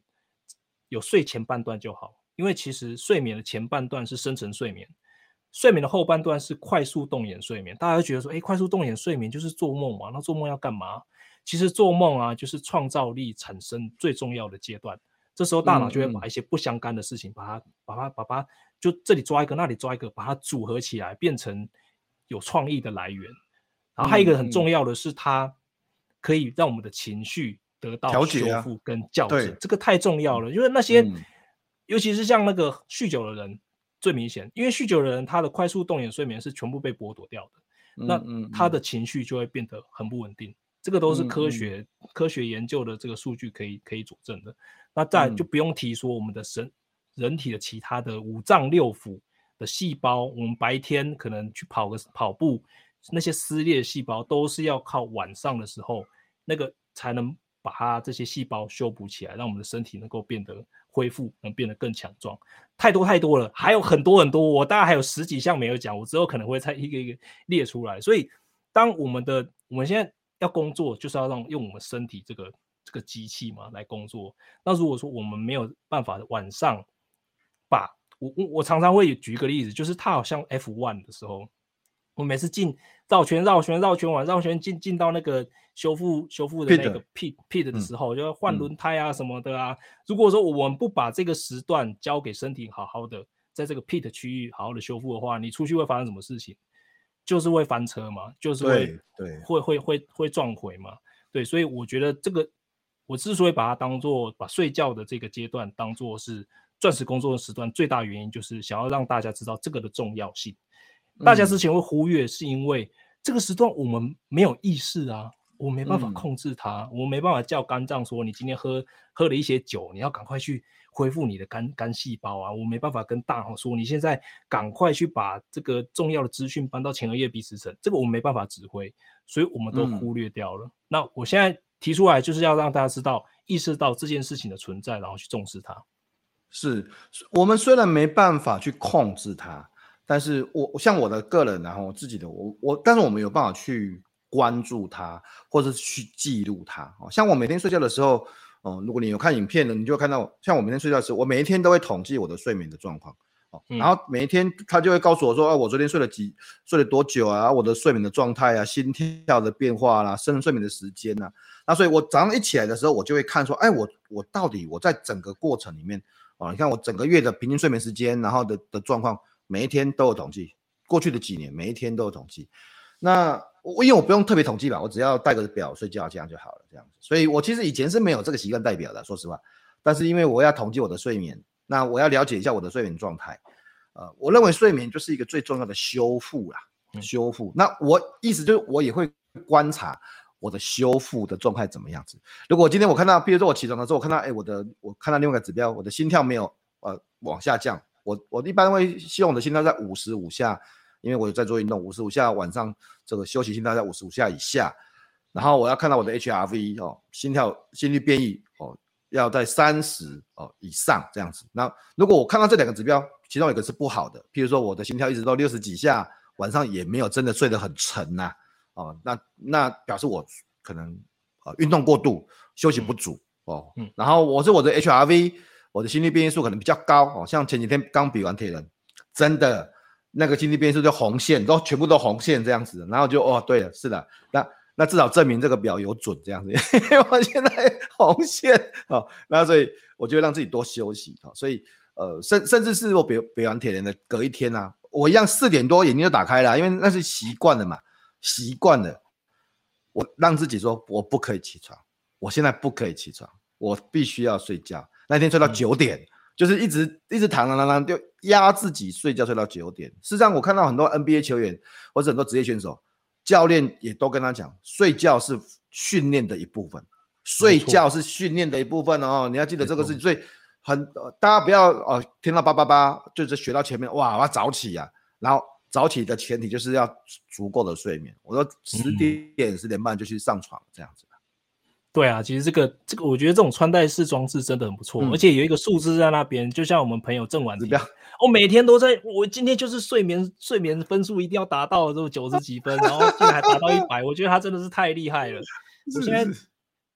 有睡前半段就好，因为其实睡眠的前半段是深层睡眠，睡眠的后半段是快速动眼睡眠。大家都觉得说，哎，快速动眼睡眠就是做梦嘛？那做梦要干嘛？其实做梦啊，就是创造力产生最重要的阶段。这时候大脑就会把一些不相干的事情，把它、嗯、把它、把它，就这里抓一个，那里抓一个，把它组合起来，变成有创意的来源。然后还有一个很重要的是，它。可以让我们的情绪得到修复跟校正，啊、这个太重要了。因为那些，嗯、尤其是像那个酗酒的人最明显，因为酗酒的人他的快速动眼睡眠是全部被剥夺掉的，嗯、那他的情绪就会变得很不稳定。嗯、这个都是科学、嗯、科学研究的这个数据可以可以佐证的。那再就不用提说我们的神人体的其他的五脏六腑的细胞，我们白天可能去跑个跑步，那些撕裂细胞都是要靠晚上的时候。那个才能把它这些细胞修补起来，让我们的身体能够变得恢复，能变得更强壮。太多太多了，还有很多很多，我大概还有十几项没有讲，我之后可能会再一个一个列出来。所以，当我们的我们现在要工作，就是要让用我们身体这个这个机器嘛来工作。那如果说我们没有办法晚上把我我我常常会举一个例子，就是它好像 F one 的时候。我每次进绕圈绕圈绕圈完绕圈进进到那个修复修复的那个 pit pit 的时候，嗯、就要换轮胎啊什么的啊。嗯、如果说我们不把这个时段交给身体好好的在这个 pit 区域好好的修复的话，你出去会发生什么事情？就是会翻车嘛，就是会对，对会会会会撞毁嘛。对，所以我觉得这个我之所以把它当做把睡觉的这个阶段当做是钻石工作的时段，最大原因就是想要让大家知道这个的重要性。大家之前会忽略，是因为这个时段我们没有意识啊，我没办法控制它，嗯、我没办法叫肝脏说，你今天喝喝了一些酒，你要赶快去恢复你的肝肝细胞啊，我没办法跟大脑说，你现在赶快去把这个重要的资讯搬到前额叶皮质层，这个我们没办法指挥，所以我们都忽略掉了。嗯、那我现在提出来就是要让大家知道，意识到这件事情的存在，然后去重视它。是我们虽然没办法去控制它。但是我像我的个人，然后我自己的我我，但是我们有办法去关注它，或者是去记录它。哦，像我每天睡觉的时候，哦，如果你有看影片的，你就会看到，像我每天睡觉的时候，我每一天都会统计我的睡眠的状况。哦，然后每一天他就会告诉我说，啊，我昨天睡了几，睡了多久啊？我的睡眠的状态啊，心跳的变化啦，深睡眠的时间呐。那所以我早上一起来的时候，我就会看说，哎，我我到底我在整个过程里面，哦，你看我整个月的平均睡眠时间，然后的的状况。每一天都有统计，过去的几年每一天都有统计，那我因为我不用特别统计吧，我只要带个表睡觉这样就好了，这样子。所以我其实以前是没有这个习惯带表的，说实话。但是因为我要统计我的睡眠，那我要了解一下我的睡眠状态。呃，我认为睡眠就是一个最重要的修复啦，修复。那我意思就是我也会观察我的修复的状态怎么样子。如果今天我看到，比如说我起床的时候，我看到，哎，我的我看到另外一个指标，我的心跳没有呃往下降，我我一般会希望我的心跳在五十五下，因为我有在做运动，五十五下晚上这个休息心跳在五十五下以下，然后我要看到我的 HRV 哦，心跳心率变异哦。要在三十哦以上这样子。那如果我看到这两个指标，其中有一个是不好的，譬如说我的心跳一直到六十几下，晚上也没有真的睡得很沉呐，哦，那那表示我可能呃运动过度，休息不足哦。嗯。然后我是我的 HRV，我的心率变异数可能比较高哦。像前几天刚比完铁人，真的那个心率变异数就红线都全部都红线这样子，然后就哦对了，是的，那。那至少证明这个表有准这样子，因 为我现在红线哦，那所以我就让自己多休息哦，所以呃甚甚至是我比比完铁人的隔一天啊，我一样四点多眼睛就打开了，因为那是习惯了嘛，习惯了，我让自己说我不可以起床，我现在不可以起床，我必须要睡觉。那天睡到九点，嗯、就是一直一直躺躺躺躺，就压自己睡觉睡到九点。事实上，我看到很多 NBA 球员或者很多职业选手。教练也都跟他讲，睡觉是训练的一部分，睡觉是训练的一部分哦。你要记得这个事情，所以很大家不要哦，听到叭叭叭就是学到前面哇，我要早起啊。然后早起的前提就是要足够的睡眠。我说十点十点半就去上床这样子。对啊，其实这个这个，我觉得这种穿戴式装置真的很不错，嗯、而且有一个数字在那边，就像我们朋友郑婉，不要。我每天都在，我今天就是睡眠睡眠分数一定要达到这种九十几分，然后竟然还达到一百，我觉得他真的是太厉害了。我现在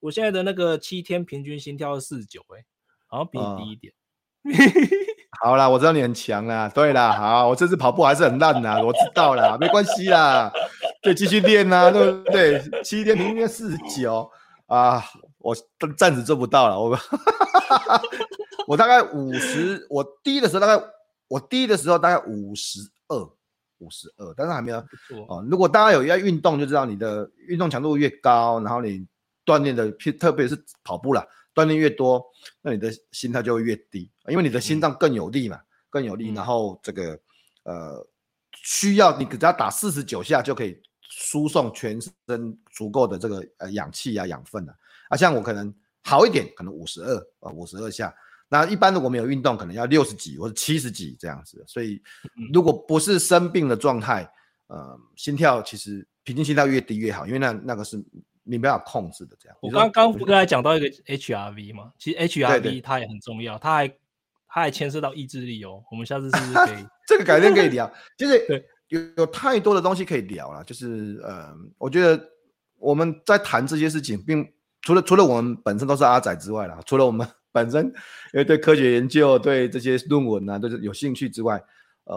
我现在的那个七天平均心跳是四十九，哎，好像比你低一点。哦、好啦，我知道你很强啦，对啦，好，我这次跑步还是很烂呐，我知道啦，没关系啦，对，继续练呐，对不对？七天平均四十九啊，我暂时做不到了，我 我大概五十，我低的时候大概。我低的时候大概五十二，五十二，但是还没有哦。如果大家有要运动，就知道你的运动强度越高，然后你锻炼的，特别是跑步啦，锻炼越多，那你的心跳就会越低，因为你的心脏更有力嘛，嗯、更有力。然后这个呃，需要你给他打四十九下就可以输送全身足够的这个呃氧气啊养分啊啊。像我可能好一点，可能五十二啊，五十二下。那一般的我没有运动，可能要六十几或者七十几这样子。所以，如果不是生病的状态，呃，心跳其实平均心跳越低越好，因为那那个是你没办法控制的。这样，我刚刚不跟他讲到一个 HRV 嘛？其实 HRV 它也很重要，它还它还牵涉到意志力哦。我们下次是不是可以？这个改天可以聊，就是有有太多的东西可以聊了。就是呃，我觉得我们在谈这些事情，并除了除了我们本身都是阿仔之外啦，除了我们。本身因为对科学研究、对这些论文啊都是有兴趣之外，呃，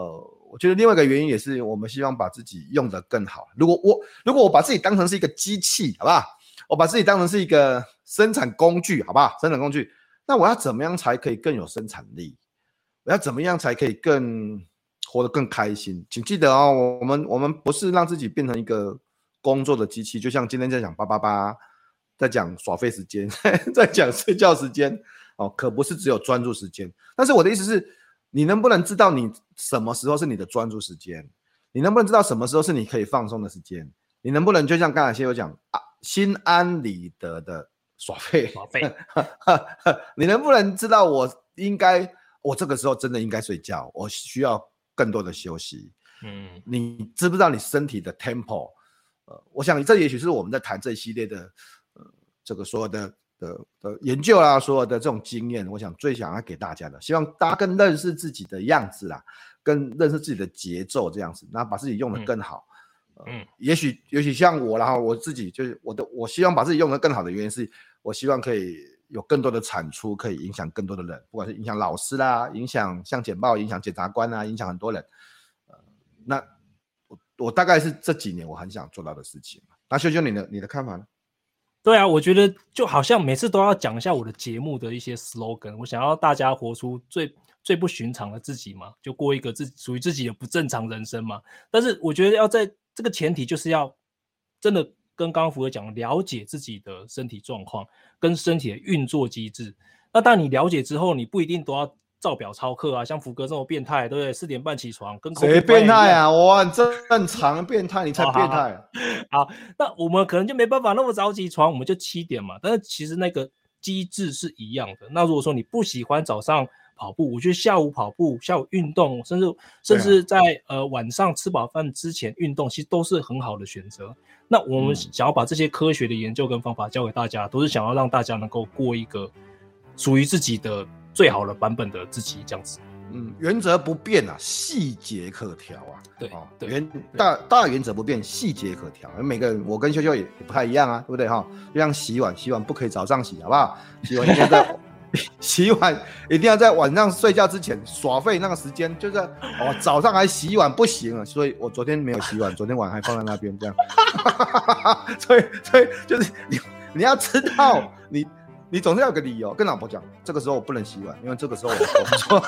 我觉得另外一个原因也是我们希望把自己用得更好。如果我如果我把自己当成是一个机器，好不好？我把自己当成是一个生产工具，好不好？生产工具，那我要怎么样才可以更有生产力？我要怎么样才可以更活得更开心？请记得哦，我们我们不是让自己变成一个工作的机器，就像今天在讲八八八，在讲耍费时间，在讲睡觉时间。哦，可不是只有专注时间。但是我的意思是，你能不能知道你什么时候是你的专注时间？你能不能知道什么时候是你可以放松的时间？你能不能就像刚才先有讲啊，心安理得的耍废？耍废。你能不能知道我应该，我这个时候真的应该睡觉，我需要更多的休息。嗯，你知不知道你身体的 tempo？呃，我想这也许是我们在谈这一系列的，呃，这个所有的。的的研究啊，所有的这种经验，我想最想要给大家的，希望大家更认识自己的样子啦，更认识自己的节奏这样子，那把自己用的更好。嗯，呃、也许也许像我，然后我自己就是我的，我希望把自己用得更好的原因是，我希望可以有更多的产出，可以影响更多的人，不管是影响老师啦，影响像简报，影响检察官啊，影响很多人。呃，那我我大概是这几年我很想做到的事情。那修修你的你的看法呢？对啊，我觉得就好像每次都要讲一下我的节目的一些 slogan，我想要大家活出最最不寻常的自己嘛，就过一个自属于自己的不正常人生嘛。但是我觉得要在这个前提就是要真的跟刚刚福哥讲，了解自己的身体状况跟身体的运作机制。那当你了解之后，你不一定都要照表操课啊。像福哥这么变态，对不对？四点半起床，跟谁变态啊？我很正常变态，你才变态。好，那我们可能就没办法那么早起床，我们就七点嘛。但是其实那个机制是一样的。那如果说你不喜欢早上跑步，我觉得下午跑步、下午运动，甚至甚至在、啊、呃晚上吃饱饭之前运动，其实都是很好的选择。那我们想要把这些科学的研究跟方法教给大家，都是想要让大家能够过一个。属于自己的最好的版本的自己，这样子。嗯，原则不变啊，细节可调啊。对啊，原大大原则不变，细节可调。每个人，我跟秀秀也也不太一样啊，对不对哈？就像洗碗，洗碗不可以早上洗，好不好？洗完一定要在 洗碗一定要在晚上睡觉之前耍废那个时间，就是哦，早上还洗碗不行啊。所以我昨天没有洗碗，昨天碗还放在那边这样。所以所以就是你你要知道你。你总是要有个理由跟老婆讲，这个时候我不能洗碗，因为这个时候我工作。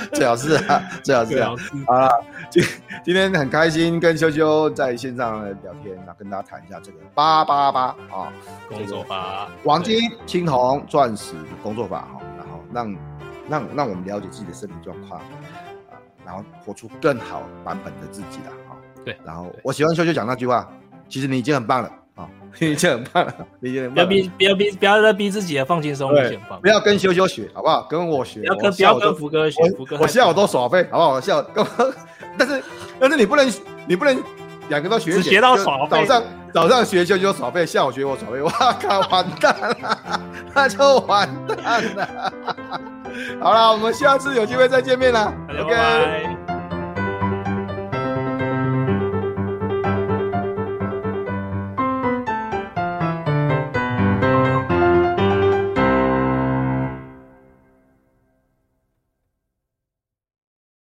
最好是啊，最好是啊。好了，今今天很开心跟修修在线上聊天，那跟大家谈一下这个八八八啊，工作法，黄金、青铜、钻石工作法哈，然后让让让我们了解自己的身体状况啊，然后活出更好版本的自己了啊。对，然后我喜欢修修讲那句话，其实你已经很棒了。你就很棒了，你就很棒。不要逼，不要逼，不要再逼自己了，放轻松，你很棒。不要跟修修学，好不好？跟我学。不要跟不要跟福哥学，福哥。我下午都耍废，好不好？我下午，但是但是你不能你不能两个都学，只学到耍废。早上早上学修修耍废，下午学我耍废，哇靠，完蛋了，那就完蛋了。好了，我们下次有机会再见面了。OK。